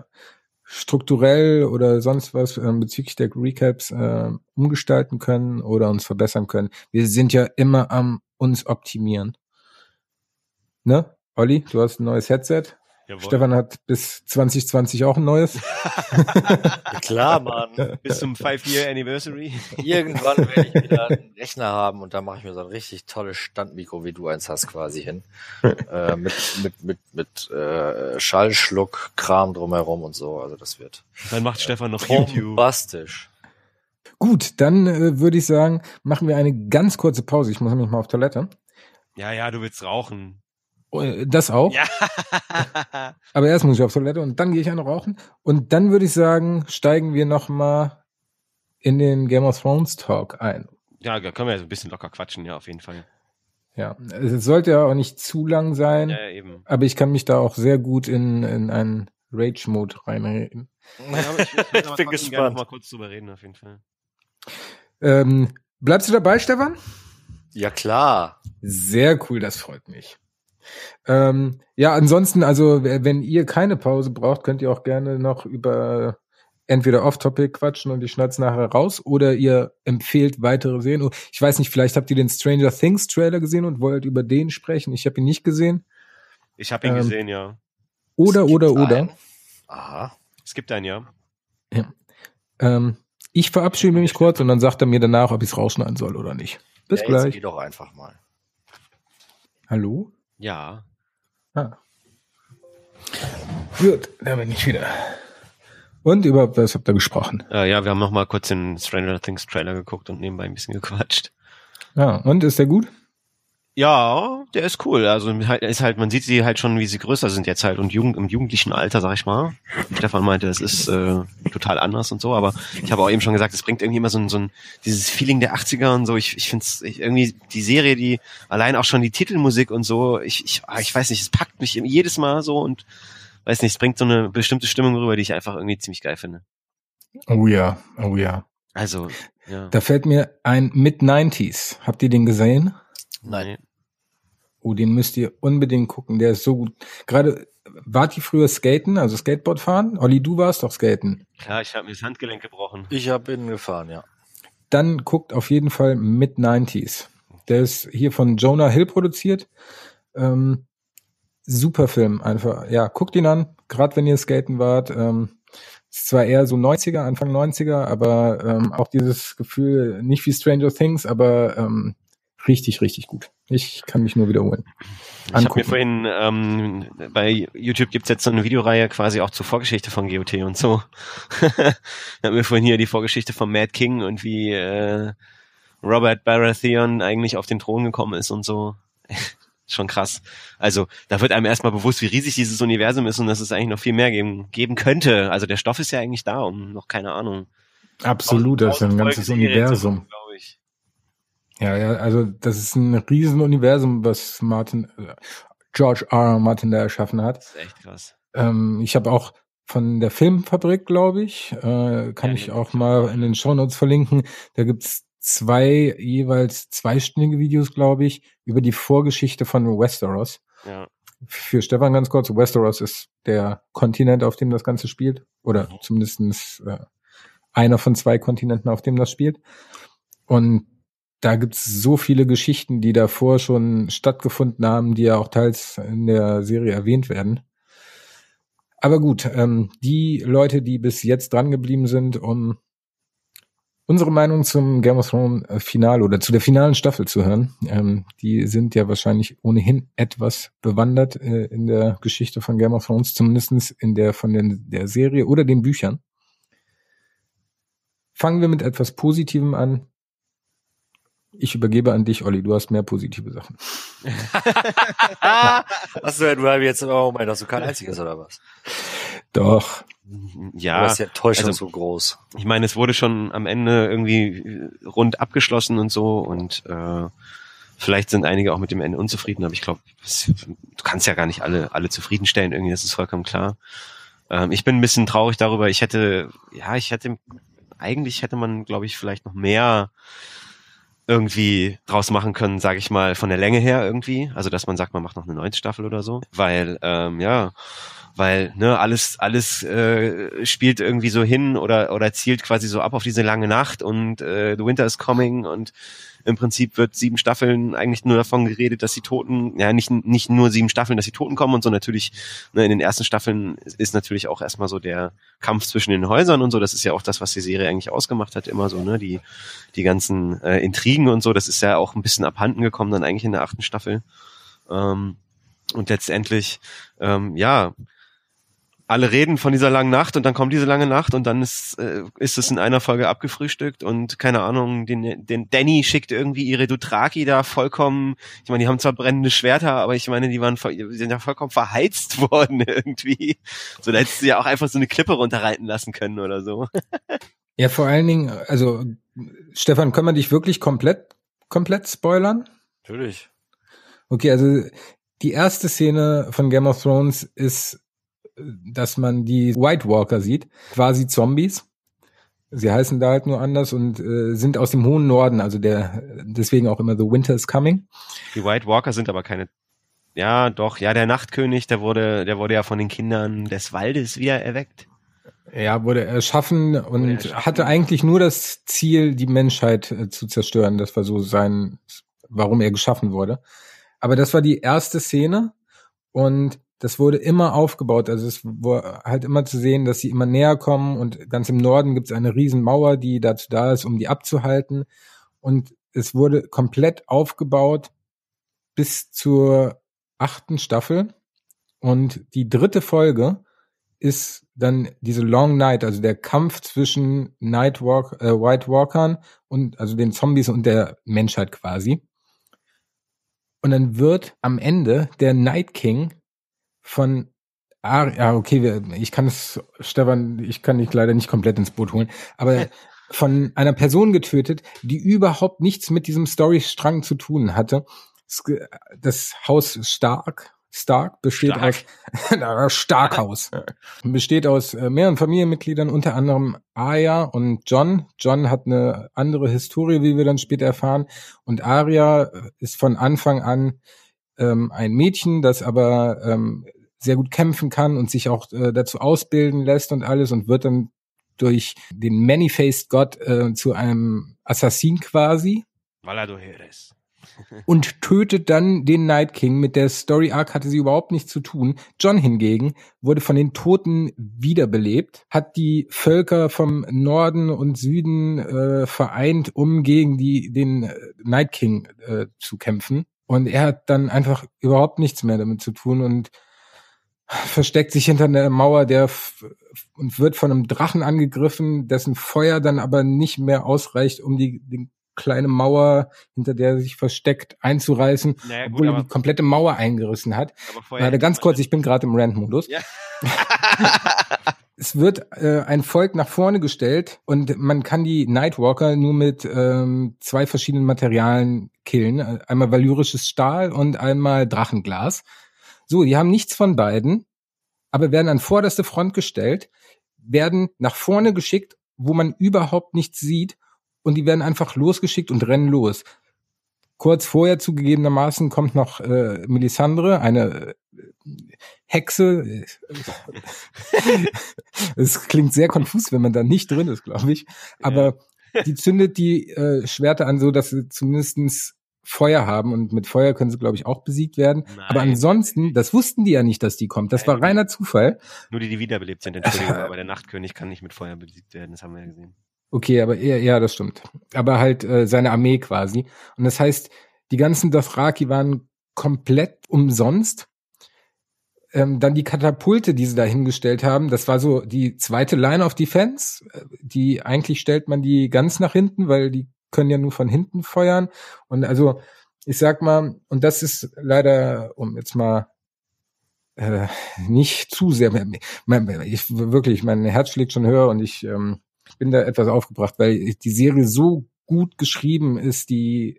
strukturell oder sonst was ähm, bezüglich der Recaps äh, umgestalten können oder uns verbessern können. Wir sind ja immer am uns optimieren. Ne? Olli, du hast ein neues Headset. Jawohl. Stefan hat bis 2020 auch ein neues. Ja, [laughs] klar, Mann. Bis zum Five-Year Anniversary. Irgendwann werde ich wieder einen Rechner haben und da mache ich mir so ein richtig tolles Standmikro, wie du eins hast, quasi hin. [laughs] äh, mit mit, mit, mit äh, Schallschluck, Kram drumherum und so. Also das wird Dann macht Stefan noch YouTube. bombastisch. Gut, dann äh, würde ich sagen, machen wir eine ganz kurze Pause. Ich muss nämlich mal auf Toilette. Ja, ja, du willst rauchen. Äh, Das auch. Ja. [laughs] Aber erst muss ich auf Toilette und dann gehe ich eine rauchen. Und dann würde ich sagen, steigen wir noch mal in den Game of Thrones Talk ein. ja, da können wir ja so ein bisschen locker quatschen, ja, auf jeden Fall. Ja, es sollte ja auch nicht zu lang sein, Ja, eben. aber ich kann mich da auch sehr gut in, in einen Rage-Mode reinreden. Ja, aber ich, ich, Ich bin gespannt. mal kurz drüber reden, auf jeden Fall. Ähm, bleibst du dabei, Stefan? Ja, klar. Sehr cool, das freut mich. Ähm, ja, ansonsten, also wenn ihr keine Pause braucht, könnt ihr auch gerne noch über entweder Off-Topic quatschen und ich schneid's nachher raus oder ihr empfehlt weitere Serien. Oh, Ich weiß nicht, vielleicht habt ihr den Stranger Things Trailer gesehen und wollt über den sprechen. Ich habe ihn nicht gesehen. Ich habe ihn Ähm, gesehen, ja. Oder, oder, oder. einen? Aha. Es gibt einen, ja. Ähm, ich verabschiede mich kurz und dann sagt er mir danach, ob ich es rausschneiden soll oder nicht. Bis ja, gleich. geh doch einfach mal. Hallo? Ja. Ah. Gut, da bin ich wieder. Und über was habt ihr gesprochen? Äh, ja, wir haben noch mal kurz den Stranger Things Trailer geguckt und nebenbei ein bisschen gequatscht. Ja, und ist der gut? Ja, der ist cool. Also halt- ist halt, man sieht sie halt schon, wie sie größer sind jetzt halt und jugend, im jugendlichen Alter, sag ich mal. Stefan meinte, das ist äh, total anders und so, aber ich habe auch eben schon gesagt, es bringt irgendwie immer so ein, so ein dieses Feeling der 80er und so. Ich, ich finde es irgendwie die Serie, die allein auch schon die Titelmusik und so, ich, ich, ah, ich weiß nicht, es packt mich jedes Mal so und weiß nicht, es bringt so eine bestimmte Stimmung rüber, die ich einfach irgendwie ziemlich geil finde. Oh ja, oh ja. Also, ja. Da fällt mir ein Mid-90s. Habt ihr den gesehen? Nein. Oh, den müsst ihr unbedingt gucken. Der ist so gut. Gerade, wart ihr früher skaten, also Skateboard fahren? Olli, du warst doch skaten. Klar, ich habe mir das Handgelenk gebrochen. Ich habe ihn gefahren, ja. Dann guckt auf jeden Fall Mid-90s. Der ist hier von Jonah Hill produziert. Ähm, super Film, einfach. Ja, guckt ihn an, gerade wenn ihr skaten wart. Ähm, ist zwar eher so 90er, Anfang 90er, aber ähm, auch dieses Gefühl, nicht wie Stranger Things, aber ähm, richtig, richtig gut. Ich kann mich nur wiederholen. Ich habe mir Angucken. vorhin ähm, bei YouTube gibt's jetzt so eine Videoreihe quasi auch zur Vorgeschichte von GOT und so. [laughs] ich habe mir vorhin hier die Vorgeschichte von Mad King und wie äh, Robert Baratheon eigentlich auf den Thron gekommen ist und so. [laughs] Schon krass. Also da wird einem erstmal bewusst, wie riesig dieses Universum ist und dass es eigentlich noch viel mehr geben, geben könnte. Also der Stoff ist ja eigentlich da, um noch keine Ahnung. Absolut, das ist ein tausend ganzes Serie zu Universum. machen, glaub ich. Ja, ja, also das ist ein Riesenuniversum, was Martin, George R. R. Martin da erschaffen hat. Das ist echt krass. Ähm, ich habe auch von der Filmfabrik, glaube ich, äh, kann Ja, ich auch mal in den Shownotes verlinken. Da gibt's zwei jeweils zweistündige Videos, glaube ich, über die Vorgeschichte von Westeros. Ja. Für Stefan ganz kurz, Westeros ist der Kontinent, auf dem das Ganze spielt. Oder Mhm. zumindestens äh, einer von zwei Kontinenten, auf dem das spielt. Und da gibt's so viele Geschichten, die davor schon stattgefunden haben, die ja auch teils in der Serie erwähnt werden. Aber gut, ähm, die Leute, die bis jetzt dran geblieben sind, um unsere Meinung zum Game of Thrones äh, Finale oder zu der finalen Staffel zu hören, ähm, die sind ja wahrscheinlich ohnehin etwas bewandert äh, in der Geschichte von Game of Thrones, zumindestens in der von den, der Serie oder den Büchern. Fangen wir mit etwas Positivem an. Ich übergebe an dich, Olli. Du hast mehr positive Sachen. [laughs] Achso, du hast jetzt, oh mein, hast du kein einziges oder was? Doch. Ja, du ist ja Täuschung also- so groß. ich meine, es wurde schon am Ende irgendwie rund abgeschlossen und so und äh, vielleicht sind einige auch mit dem Ende unzufrieden, aber ich glaube, du kannst ja gar nicht alle alle zufriedenstellen, irgendwie, das ist vollkommen klar. Ähm, ich bin ein bisschen traurig darüber. Ich hätte, ja, ich hätte, eigentlich hätte man, glaube ich, vielleicht noch mehr irgendwie draus machen können, sage ich mal, von der Länge her irgendwie. Also dass man sagt, man macht noch eine neunte Staffel oder so. Weil, ähm, ja, weil ne alles alles äh, spielt irgendwie so hin oder oder zielt quasi so ab auf diese lange Nacht und äh, The Winter is Coming und im Prinzip wird sieben Staffeln eigentlich nur davon geredet, dass die Toten, ja nicht nicht nur sieben Staffeln, dass die Toten kommen und so natürlich ne, in den ersten Staffeln ist natürlich auch erstmal so der Kampf zwischen den Häusern und so, das ist ja auch das, was die Serie eigentlich ausgemacht hat, immer so, ne, die die ganzen äh, Intrigen und so, das ist ja auch ein bisschen abhanden gekommen dann eigentlich in der achten Staffel. Ähm, und letztendlich, ähm, ja, alle reden von dieser langen Nacht und dann kommt diese lange Nacht und dann ist, äh, ist es in einer Folge abgefrühstückt und keine Ahnung, den, den Danny schickt irgendwie ihre Dothraki da vollkommen, ich meine, die haben zwar brennende Schwerter, aber ich meine, die waren die sind ja vollkommen verheizt [laughs] worden irgendwie. So, da hättest du ja auch einfach so eine Klippe runterreiten lassen können oder so. [laughs] Ja, vor allen Dingen, also Stefan, können wir dich wirklich komplett, komplett spoilern? Natürlich. Okay, also die erste Szene von Game of Thrones ist dass man die White Walker sieht, quasi Zombies. Sie heißen da halt nur anders und äh, sind aus dem hohen Norden, also der deswegen auch immer The Winter is Coming. Die White Walker sind aber keine ja, doch, ja, der Nachtkönig, der wurde, der wurde ja von den Kindern des Waldes wieder erweckt. Ja, wurde erschaffen und wurde erschaffen. hatte eigentlich nur das Ziel, die Menschheit äh, zu zerstören. Das war so sein, warum er geschaffen wurde. Aber das war die erste Szene und das wurde immer aufgebaut. Also es war halt immer zu sehen, dass sie immer näher kommen und ganz im Norden gibt es eine riesen Mauer, die dazu da ist, um die abzuhalten. Und es wurde komplett aufgebaut bis zur achten Staffel. Und die dritte Folge ist dann diese Long Night, also der Kampf zwischen Nightwalk, äh, White Walkern und also den Zombies und der Menschheit quasi. Und dann wird am Ende der Night King von Ah, ja, okay, ich kann es, Stefan, ich kann dich leider nicht komplett ins Boot holen, aber von einer Person getötet, die überhaupt nichts mit diesem Storystrang zu tun hatte. Das Haus Stark, Stark besteht Stark. aus [laughs] Starkhaus besteht aus äh, mehreren Familienmitgliedern, unter anderem Arya und John. John hat eine andere Historie, wie wir dann später erfahren, und Arya ist von Anfang an ähm, ein Mädchen, das aber ähm, sehr gut kämpfen kann und sich auch äh, dazu ausbilden lässt und alles und wird dann durch den Many-Faced Gott äh, zu einem Assassin quasi. Valadoheres. und tötet dann den Night King. Mit der Story Arc hatte sie überhaupt nichts zu tun. John hingegen wurde von den Toten wiederbelebt, hat die Völker vom Norden und Süden äh, vereint, um gegen die, den äh, Night King äh, zu kämpfen. Und er hat dann einfach überhaupt nichts mehr damit zu tun und versteckt sich hinter einer Mauer, der und wird von einem Drachen angegriffen, dessen Feuer dann aber nicht mehr ausreicht, um die, die kleine Mauer, hinter der er sich versteckt, einzureißen, naja, gut, obwohl er die komplette Mauer eingerissen hat. Warte, ganz kurz, ich bin gerade im Rant-Modus. Ja. [laughs] [laughs] es wird äh, ein Volk nach vorne gestellt und man kann die Nightwalker nur mit ähm, zwei verschiedenen Materialien killen. Einmal valyrisches Stahl und einmal Drachenglas. So, die haben nichts von beiden, aber werden an vorderste Front gestellt, werden nach vorne geschickt, wo man überhaupt nichts sieht und die werden einfach losgeschickt und rennen los. Kurz vorher zugegebenermaßen kommt noch äh, Melisandre, eine äh, Hexe. [laughs] Es klingt sehr konfus, wenn man da nicht drin ist, glaube ich. Aber ja. die zündet die äh, Schwerter an, so dass sie zumindestens Feuer haben und mit Feuer können sie, glaube ich, auch besiegt werden. Nein. Aber ansonsten, das wussten die ja nicht, dass die kommt. Das Nein, war reiner Zufall. Nur die, die wiederbelebt sind, Entschuldigung, [laughs] aber der Nachtkönig kann nicht mit Feuer besiegt werden, das haben wir ja gesehen. Okay, aber eher, ja, das stimmt. Aber halt äh, seine Armee quasi. Und das heißt, die ganzen Dothraki waren komplett umsonst. Ähm, dann die Katapulte, die sie da hingestellt haben, das war so die zweite Line of Defense. Die eigentlich stellt man die ganz nach hinten, weil die können ja nur von hinten feuern. Und also, ich sag mal, und das ist leider, um jetzt mal äh, nicht zu sehr, [laughs] ich wirklich, mein Herz schlägt schon höher und ich ähm, bin da etwas aufgebracht, weil die Serie so gut geschrieben ist, die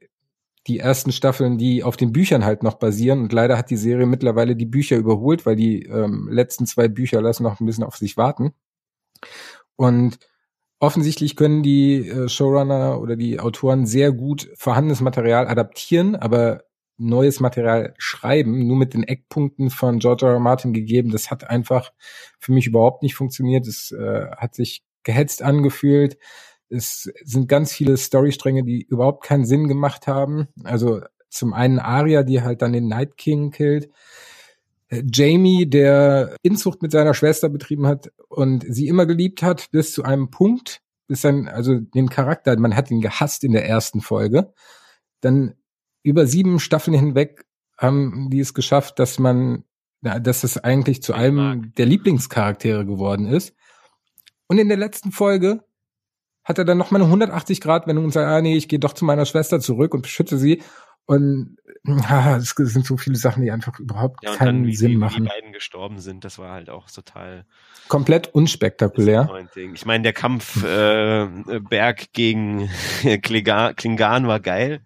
die ersten Staffeln, die auf den Büchern halt noch basieren. Und leider hat die Serie mittlerweile die Bücher überholt, weil die ähm, letzten zwei Bücher lassen noch ein bisschen auf sich warten. Und offensichtlich können die äh, Showrunner oder die Autoren sehr gut vorhandenes Material adaptieren, aber neues Material schreiben, nur mit den Eckpunkten von George R. R. Martin gegeben, das hat einfach für mich überhaupt nicht funktioniert. Es äh, hat sich gehetzt angefühlt. Es sind ganz viele Storystränge, die überhaupt keinen Sinn gemacht haben. Also zum einen Arya, die halt dann den Night King killt. Jamie, der Inzucht mit seiner Schwester betrieben hat und sie immer geliebt hat, bis zu einem Punkt, bis dann, also den Charakter, man hat ihn gehasst in der ersten Folge. Dann über sieben Staffeln hinweg haben die es geschafft, dass man dass es eigentlich zu einem der Lieblingscharaktere geworden ist. Und in der letzten Folge hat er dann noch mal eine 180 Grad Wendung und sagt, ah nee, ich gehe doch zu meiner Schwester zurück und beschütze sie. Und [laughs] ah, es sind so viele Sachen, die einfach überhaupt Ja, keinen dann, wie Sinn die, wie machen. die beiden gestorben sind, das war halt auch total Komplett unspektakulär. Ich meine, der Kampf [laughs] äh, Berg gegen [laughs] Klingan, war geil.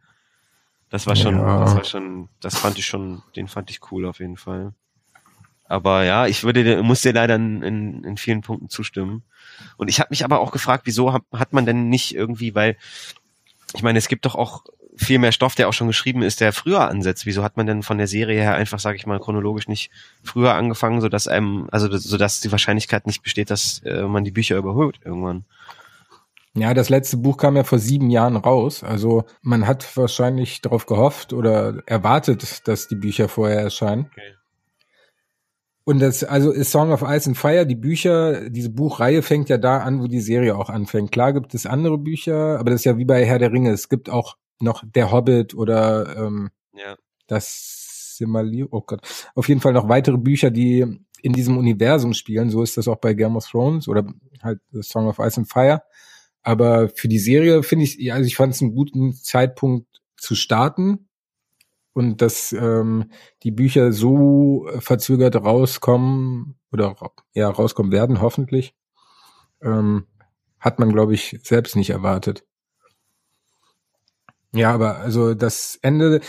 Das war schon, Ja. das war schon, das fand ich schon, den fand ich cool auf jeden Fall. Aber ja, ich würde, dir- muss dir leider in, in, in vielen Punkten zustimmen. Und ich habe mich aber auch gefragt, wieso hat, hat man denn nicht irgendwie, weil ich meine, es gibt doch auch viel mehr Stoff, der auch schon geschrieben ist, der früher ansetzt. Wieso hat man denn von der Serie her einfach, sage ich mal, chronologisch nicht früher angefangen, so dass einem, also so dass die Wahrscheinlichkeit nicht besteht, dass äh, man die Bücher überholt irgendwann. Ja, das letzte Buch kam ja vor sieben Jahren raus. Also man hat wahrscheinlich darauf gehofft oder erwartet, dass die Bücher vorher erscheinen. Okay. Und das, also ist Song of Ice and Fire, die Bücher, diese Buchreihe fängt ja da an, wo die Serie auch anfängt. Klar gibt es andere Bücher, aber das ist ja wie bei Herr der Ringe. Es gibt auch noch Der Hobbit oder ähm, Ja. das Silmarillion, oh Gott, auf jeden Fall noch weitere Bücher, die in diesem Universum spielen. So ist das auch bei Game of Thrones oder halt The Song of Ice and Fire. Aber für die Serie finde ich, also ich fand es einen guten Zeitpunkt zu starten und dass ähm, die Bücher so äh, verzögert rauskommen oder ja rauskommen werden, hoffentlich, ähm, hat man, glaube ich, selbst nicht erwartet. Ja, aber also das Ende,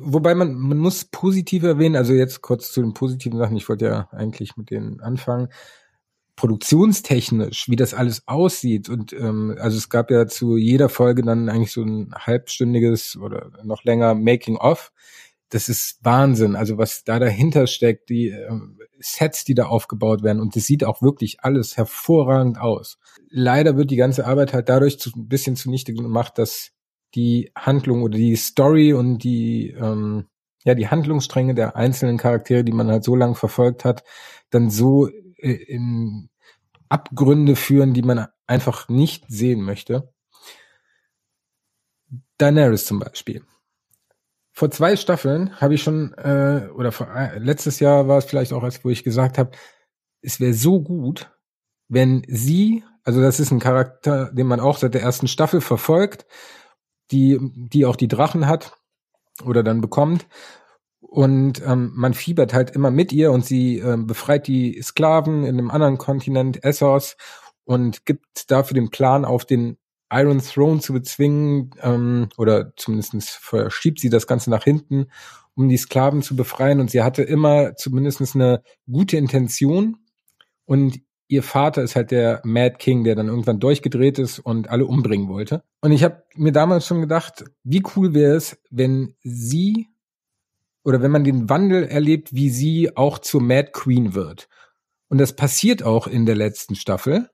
wobei man, man muss positiv erwähnen, also jetzt kurz zu den positiven Sachen, ich wollte ja eigentlich mit denen anfangen. Produktionstechnisch, wie das alles aussieht und ähm, also es gab ja zu jeder Folge dann eigentlich so ein halbstündiges oder noch länger Making of. Das ist Wahnsinn, also was da dahinter steckt, die ähm, Sets, die da aufgebaut werden und das sieht auch wirklich alles hervorragend aus. Leider wird die ganze Arbeit halt dadurch zu, ein bisschen zunichte gemacht, dass die Handlung oder die Story und die ähm, ja die Handlungsstränge der einzelnen Charaktere, die man halt so lange verfolgt hat, dann so äh, in Abgründe führen, die man einfach nicht sehen möchte. Daenerys zum Beispiel. Vor zwei Staffeln habe ich schon, äh, oder vor, äh, letztes Jahr war es vielleicht auch, als wo ich gesagt habe, es wäre so gut, wenn sie, also das ist ein Charakter, den man auch seit der ersten Staffel verfolgt, die, die auch die Drachen hat oder dann bekommt. Und ähm, man fiebert halt immer mit ihr und sie ähm, befreit die Sklaven in einem anderen Kontinent, Essos, und gibt dafür den Plan auf den Iron Throne zu bezwingen, ähm, oder zumindest verschiebt sie das Ganze nach hinten, um die Sklaven zu befreien. Und sie hatte immer zumindest eine gute Intention. Und ihr Vater ist halt der Mad King, der dann irgendwann durchgedreht ist und alle umbringen wollte. Und ich habe mir damals schon gedacht, wie cool wäre es, wenn sie oder wenn man den Wandel erlebt, wie sie auch zur Mad Queen wird. Und das passiert auch in der letzten Staffel.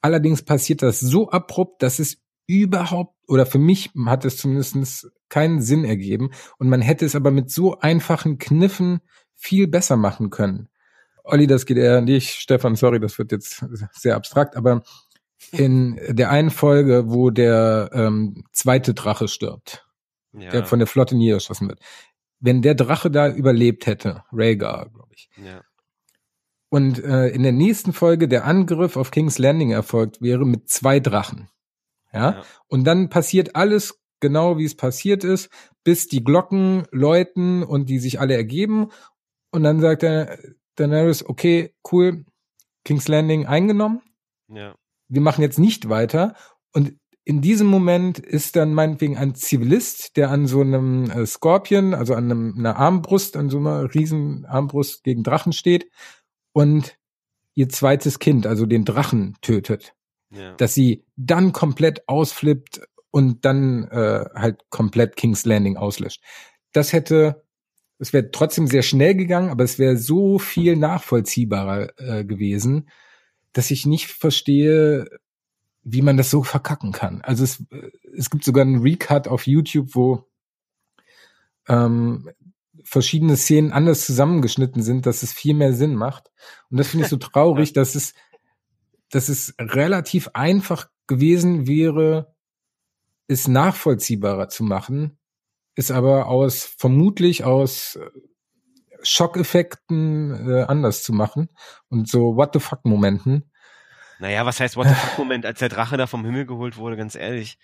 Allerdings passiert das so abrupt, dass es überhaupt, oder für mich hat es zumindest keinen Sinn ergeben. Und man hätte es aber mit so einfachen Kniffen viel besser machen können. Olli, das geht eher an dich. Stefan, sorry, das wird jetzt sehr abstrakt, aber in der einen Folge, wo der ähm, zweite Drache stirbt, Ja. der von der Flotte niedergeschossen wird. Wenn der Drache da überlebt hätte, Rhaegar, glaube ich, ja. und äh, in der nächsten Folge der Angriff auf King's Landing erfolgt wäre mit zwei Drachen. Ja? Ja. Und dann passiert alles genau, wie es passiert ist, bis die Glocken läuten und die sich alle ergeben. Und dann sagt der Daenerys, okay, cool, King's Landing eingenommen. ja. Wir machen jetzt nicht weiter. Und in diesem Moment ist dann meinetwegen ein Zivilist, der an so einem äh, Scorpion, also an einem, einer Armbrust, an so einer riesen Armbrust gegen Drachen steht und ihr zweites Kind, also den Drachen, tötet. ja. Dass sie dann komplett ausflippt und dann äh, halt komplett King's Landing auslöscht. Das hätte, es wäre trotzdem sehr schnell gegangen, aber es wäre so viel nachvollziehbarer äh, gewesen, dass ich nicht verstehe, wie man das so verkacken kann. Also es, es gibt sogar einen Recut auf YouTube, wo ähm, verschiedene Szenen anders zusammengeschnitten sind, dass es viel mehr Sinn macht. Und das finde ich so [laughs] traurig, dass es, dass es relativ einfach gewesen wäre, es nachvollziehbarer zu machen, ist aber aus vermutlich aus Schockeffekten äh, anders zu machen und so What the fuck Momenten. Naja, was heißt What the fuck Moment, als der Drache da vom Himmel geholt wurde, ganz ehrlich.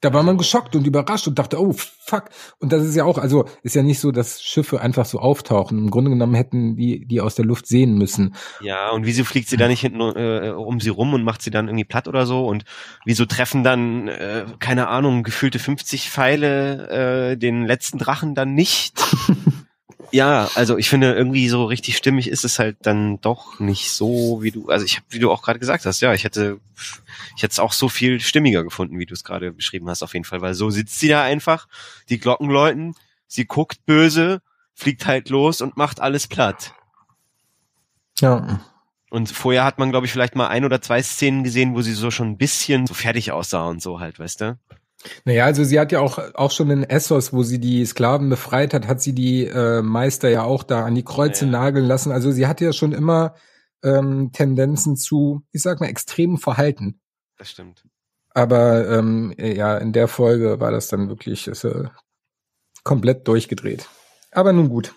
Da war man geschockt und überrascht und dachte, oh fuck. Und das ist ja auch, also ist ja nicht so, dass Schiffe einfach so auftauchen. Im Grunde genommen hätten die die aus der Luft sehen müssen. Ja, und wieso fliegt sie da nicht hinten äh, um sie rum und macht sie dann irgendwie platt oder so? Und wieso treffen dann, äh, keine Ahnung, gefühlte 50 Pfeile äh, den letzten Drachen dann nicht? [laughs] ja, also ich finde irgendwie so richtig stimmig ist es halt dann doch nicht so, wie du, also ich habe, wie du auch gerade gesagt hast, ja, ich hätte, ich hätte es auch so viel stimmiger gefunden, wie du es gerade beschrieben hast, auf jeden Fall, weil so sitzt sie da einfach, die Glocken läuten, sie guckt böse, fliegt halt los und macht alles platt. Ja. Und vorher hat man, glaube ich, vielleicht mal ein oder zwei Szenen gesehen, wo sie so schon ein bisschen so fertig aussah und so halt, weißt du? Naja, also sie hat ja auch, auch schon in Essos, wo sie die Sklaven befreit hat, hat sie die äh, Meister ja auch da an die Kreuze Ja, ja. nageln lassen. Also sie hatte ja schon immer ähm, Tendenzen zu, ich sag mal, extremem Verhalten. Das stimmt. Aber ähm, ja, in der Folge war das dann wirklich ist, äh, komplett durchgedreht. Aber nun gut.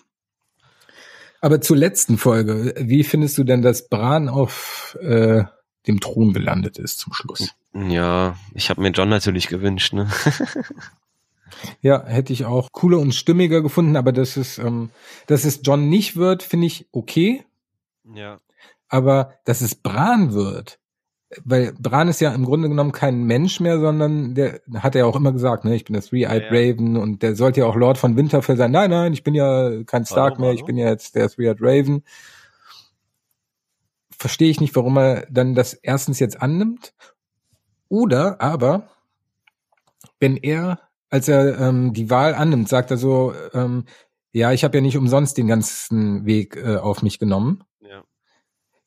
Aber zur letzten Folge, wie findest du denn, dass Bran auf äh, dem Thron gelandet ist zum Schluss? Ja, ich habe mir John natürlich gewünscht, ne? [laughs] Ja, hätte ich auch cooler und stimmiger gefunden, aber dass es, ähm, dass es John nicht wird, finde ich okay. ja. Aber dass es Bran wird, weil Bran ist ja im Grunde genommen kein Mensch mehr, sondern der hat er ja auch immer gesagt, ne, ich bin der Three-Eyed Ja. Raven und der sollte ja auch Lord von Winterfell sein. Nein, nein, ich bin ja kein Stark Hallo, mehr, hallo. ich bin ja jetzt der Three-Eyed Raven. Verstehe ich nicht, warum er dann das erstens jetzt annimmt. Oder aber, wenn er, als er ähm, die Wahl annimmt, sagt er so, ähm, ja, ich habe ja nicht umsonst den ganzen Weg äh, auf mich genommen. Ja.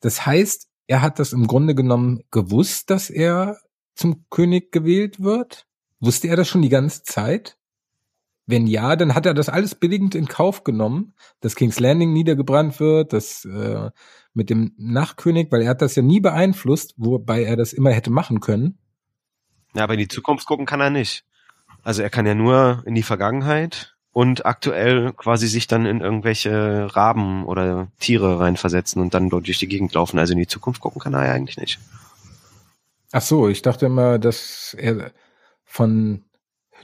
Das heißt, er hat das im Grunde genommen gewusst, dass er zum König gewählt wird? Wusste er das schon die ganze Zeit? Wenn ja, dann hat er das alles billigend in Kauf genommen, dass King's Landing niedergebrannt wird, dass äh, mit dem Nachkönig, weil er hat das ja nie beeinflusst, wobei er das immer hätte machen können. Ja, aber in die Zukunft gucken kann er nicht. Also er kann ja nur in die Vergangenheit und aktuell quasi sich dann in irgendwelche Raben oder Tiere reinversetzen und dann dort durch die Gegend laufen. Also in die Zukunft gucken kann er ja eigentlich nicht. Ach so, ich dachte immer, dass er von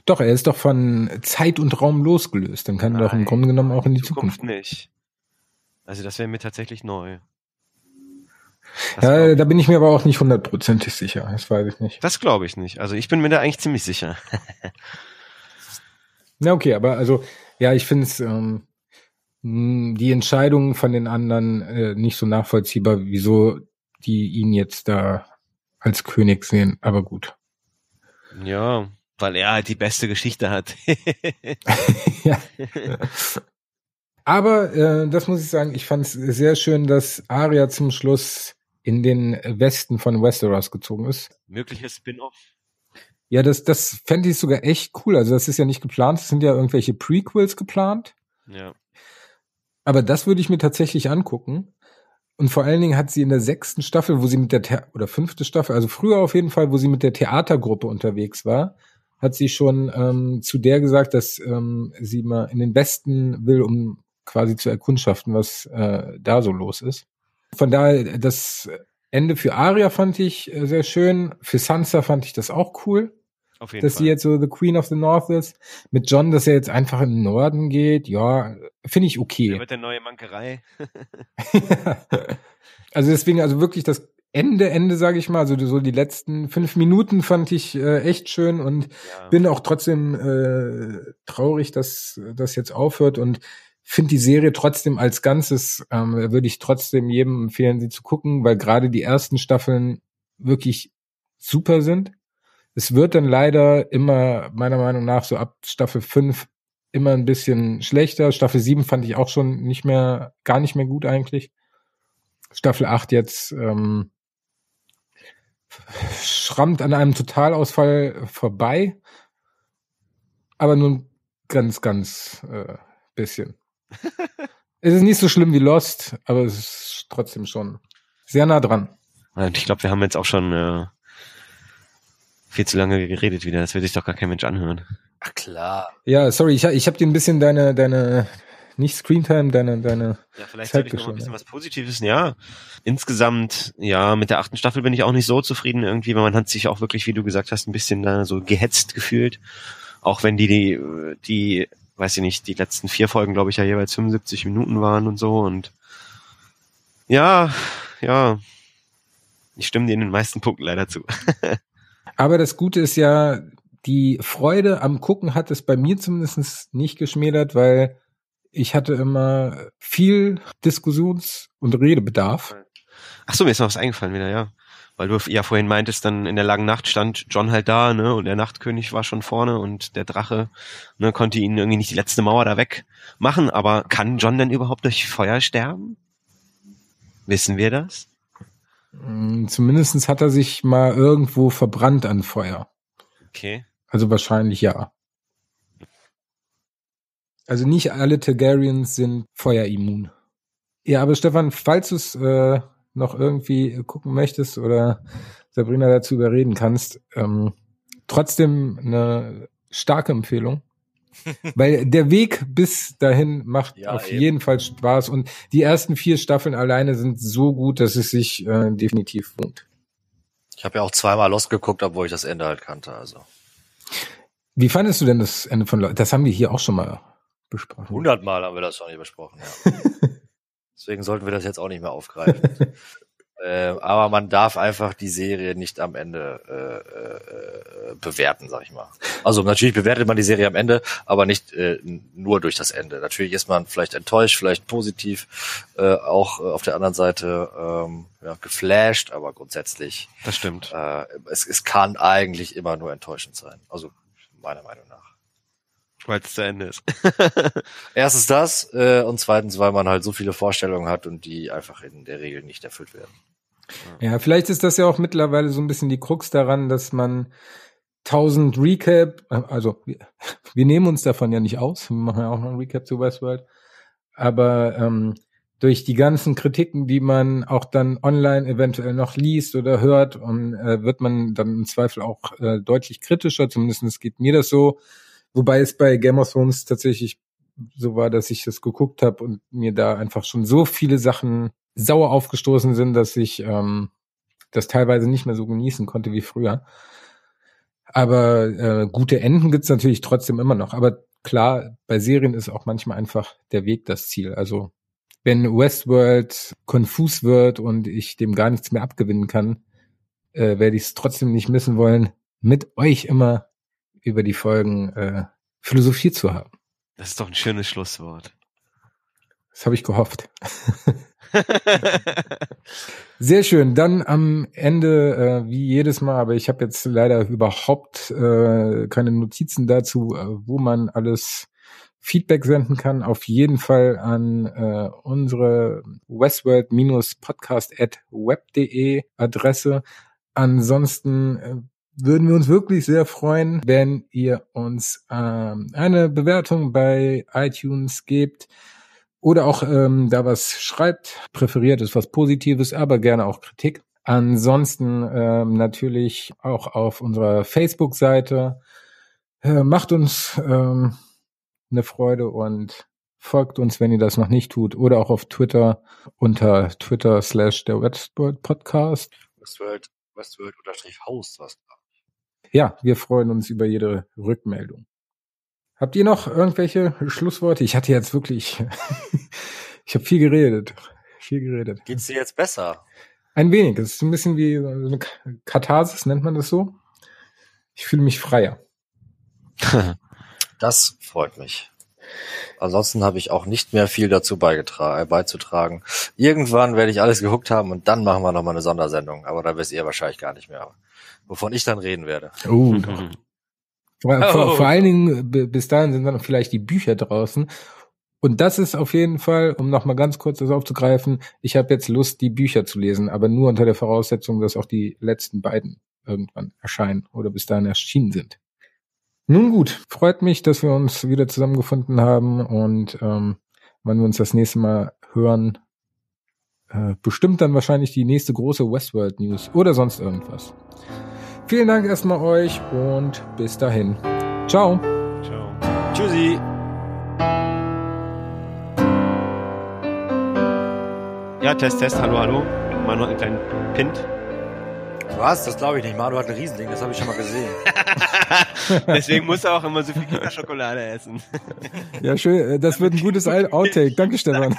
doch, er ist doch von Zeit und Raum losgelöst. Dann kann er doch im Grunde genommen auch in die Zukunft. nicht. Also das wäre mir tatsächlich neu. Das Ja, da bin ich mir aber auch nicht hundertprozentig sicher. Das weiß ich nicht. das glaube ich nicht. Also ich bin mir da eigentlich ziemlich sicher. [laughs] Na okay, aber also ja, ich finde es ähm, mh, die Entscheidung von den anderen äh, nicht so nachvollziehbar, wieso die ihn jetzt da als König sehen. Aber gut. Ja, weil er halt die beste Geschichte hat. [laughs] ja. Aber äh, das muss ich sagen, ich fand es sehr schön, dass Arya zum Schluss in den Westen von Westeros gezogen ist. Mögliches Spin-off. Ja, das, das fände ich sogar echt cool. Also das ist ja nicht geplant, es sind ja irgendwelche Prequels geplant. Ja. Aber das würde ich mir tatsächlich angucken. Und vor allen Dingen hat sie in der sechsten Staffel, wo sie mit der, The oder fünfte Staffel, also früher auf jeden Fall, wo sie mit der Theatergruppe unterwegs war, hat sie schon ähm, zu der gesagt, dass ähm, sie mal in den Westen will, um quasi zu erkundschaften, was äh, da so los ist. Von daher, das Ende für Arya fand ich äh, sehr schön. Für Sansa fand ich das auch cool Auf jeden dass Fall. sie jetzt so The Queen of the North ist. Mit John, dass er jetzt einfach in den Norden geht, ja, finde ich Der okay. wird der neue Mankerei. [laughs] also deswegen, also wirklich das Ende, Ende, sage ich mal, also so die letzten fünf Minuten fand ich äh, echt schön und Ja. bin auch trotzdem äh, traurig, dass das jetzt aufhört und finde die Serie trotzdem als Ganzes, ähm, würde ich trotzdem jedem empfehlen, sie zu gucken, weil gerade die ersten Staffeln wirklich super sind. Es wird dann leider immer, meiner Meinung nach, so ab Staffel 5 immer ein bisschen schlechter. Staffel 7 fand ich auch schon nicht mehr, gar nicht mehr gut eigentlich. Staffel 8 jetzt ähm, schrammt an einem Totalausfall vorbei. Aber nur ein ganz, ganz äh, bisschen. Es ist nicht so schlimm wie Lost, aber es ist trotzdem schon sehr nah dran. Und ich glaube, wir haben jetzt auch schon äh, viel zu lange geredet wieder. Das will sich doch gar kein Mensch anhören. Ach klar. Ja, sorry, ich, ich habe dir ein bisschen deine, deine Nicht Screentime, deine, deine Ja, vielleicht sollte ich noch mal ein bisschen was Positives. Ja, insgesamt, ja, mit der achten Staffel bin ich auch nicht so zufrieden irgendwie, weil man hat sich auch wirklich, wie du gesagt hast, ein bisschen da so gehetzt gefühlt. Auch wenn die, die, die, weiß ich nicht, die letzten vier Folgen, glaube ich, ja jeweils 75 Minuten waren und so und ja, ja, ich stimme dir in den meisten Punkten leider zu. [laughs] Aber das Gute ist ja, die Freude am Gucken hat es bei mir zumindest nicht geschmälert, weil ich hatte immer viel Diskussions- und Redebedarf. Ach so, mir ist noch was eingefallen wieder, ja. Weil du ja vorhin meintest, dann in der langen Nacht stand John halt da, ne, und der Nachtkönig war schon vorne und der Drache, ne, konnte ihn irgendwie nicht die letzte Mauer da weg machen. Aber kann John denn überhaupt durch Feuer sterben? Wissen wir das? Mm, Zumindestens hat er sich mal irgendwo verbrannt an Feuer. Okay. Also wahrscheinlich ja. Also nicht alle Targaryens sind feuerimmun. Ja, aber Stefan, falls du es äh, noch irgendwie gucken möchtest oder Sabrina dazu überreden kannst, ähm, trotzdem eine starke Empfehlung. [laughs] Weil der Weg bis dahin macht Ja, auf eben. jeden Fall Spaß und die ersten vier Staffeln alleine sind so gut, dass es sich äh, definitiv lohnt. Ich habe ja auch zweimal Lost geguckt, obwohl ich das Ende halt kannte. Also Wie fandest du denn das Ende von Lo- Das haben wir hier auch schon mal besprochen. hundertmal haben wir das schon nicht besprochen. Ja. [laughs] Deswegen sollten wir das jetzt auch nicht mehr aufgreifen. [laughs] äh, aber man darf einfach die Serie nicht am Ende äh, äh, bewerten, sag ich mal. Also natürlich bewertet man die Serie am Ende, aber nicht äh, nur durch das Ende. Natürlich ist man vielleicht enttäuscht, vielleicht positiv, äh, auch äh, auf der anderen Seite ähm, ja, geflasht, aber grundsätzlich Das stimmt. äh, es, es kann eigentlich immer nur enttäuschend sein. Also meiner Meinung nach. Weil es zu Ende ist. [laughs] Erstens das äh, und zweitens, weil man halt so viele Vorstellungen hat und die einfach in der Regel nicht erfüllt werden. Ja, vielleicht ist das ja auch mittlerweile so ein bisschen die Krux daran, dass man 1000 Recap, äh, also wir, [laughs] wir nehmen uns davon ja nicht aus, wir machen ja auch noch ein Recap zu Westworld, aber ähm, durch die ganzen Kritiken, die man auch dann online eventuell noch liest oder hört, und, äh, wird man dann im Zweifel auch äh, deutlich kritischer, zumindest geht mir das so, wobei es bei Game of Thrones tatsächlich so war, dass ich das geguckt habe und mir da einfach schon so viele Sachen sauer aufgestoßen sind, dass ich ähm, das teilweise nicht mehr so genießen konnte wie früher. Aber äh, gute Enden gibt's natürlich trotzdem immer noch. Aber klar, bei Serien ist auch manchmal einfach der Weg das Ziel. Also wenn Westworld konfus wird und ich dem gar nichts mehr abgewinnen kann, äh, werde ich es trotzdem nicht missen wollen, mit euch immer über die Folgen äh, philosophiert zu haben. Das ist doch ein schönes Schlusswort. Das habe ich gehofft. [laughs] Sehr schön. Dann am Ende, äh, wie jedes Mal, aber ich habe jetzt leider überhaupt äh, keine Notizen dazu, äh, wo man alles Feedback senden kann. Auf jeden Fall an äh, unsere westworld-podcast.web.de Adresse. Ansonsten äh, würden wir uns wirklich sehr freuen, wenn ihr uns ähm, eine Bewertung bei iTunes gebt oder auch ähm, da was schreibt. Präferiert ist was Positives, aber gerne auch Kritik. Ansonsten ähm, natürlich auch auf unserer Facebook-Seite. Äh, macht uns ähm, eine Freude und folgt uns, wenn ihr das noch nicht tut, oder auch auf Twitter unter Twitter slash der Westworld Podcast. Westworld, Westworld unterstrich Host, was. Ja, wir freuen uns über jede Rückmeldung. Habt ihr noch irgendwelche Schlussworte? Ich hatte jetzt wirklich, [laughs] ich habe viel geredet, viel geredet. Geht's dir jetzt besser? Ein wenig. Es ist ein bisschen wie eine Katharsis, nennt man das so. Ich fühle mich freier. [laughs] Das freut mich. Ansonsten habe ich auch nicht mehr viel dazu äh, beizutragen. Irgendwann werde ich alles gehuckt haben und dann machen wir nochmal eine Sondersendung. Aber da wisst ihr wahrscheinlich gar nicht mehr, wovon ich dann reden werde. Oh, doch. Vor, vor, Oh. vor allen Dingen, b- bis dahin sind dann vielleicht die Bücher draußen. Und das ist auf jeden Fall, um nochmal ganz kurz das aufzugreifen, ich habe jetzt Lust, die Bücher zu lesen, aber nur unter der Voraussetzung, dass auch die letzten beiden irgendwann erscheinen oder bis dahin erschienen sind. Nun gut, freut mich, dass wir uns wieder zusammengefunden haben und ähm, wann wir uns das nächste Mal hören, äh, bestimmt dann wahrscheinlich die nächste große Westworld News oder sonst irgendwas. Vielen Dank erstmal euch und bis dahin. Ciao. Ciao. Tschüssi. Ja, Test, Test, hallo, hallo. Manu hat einen kleinen Pint. Was? Das glaube ich nicht. Manu hat ein Riesending, das habe ich schon mal gesehen. [laughs] Deswegen muss er auch immer so viel Kinderschokolade essen. ja, schön. Äh, das wird ein gutes Outtake. Danke, Stefan.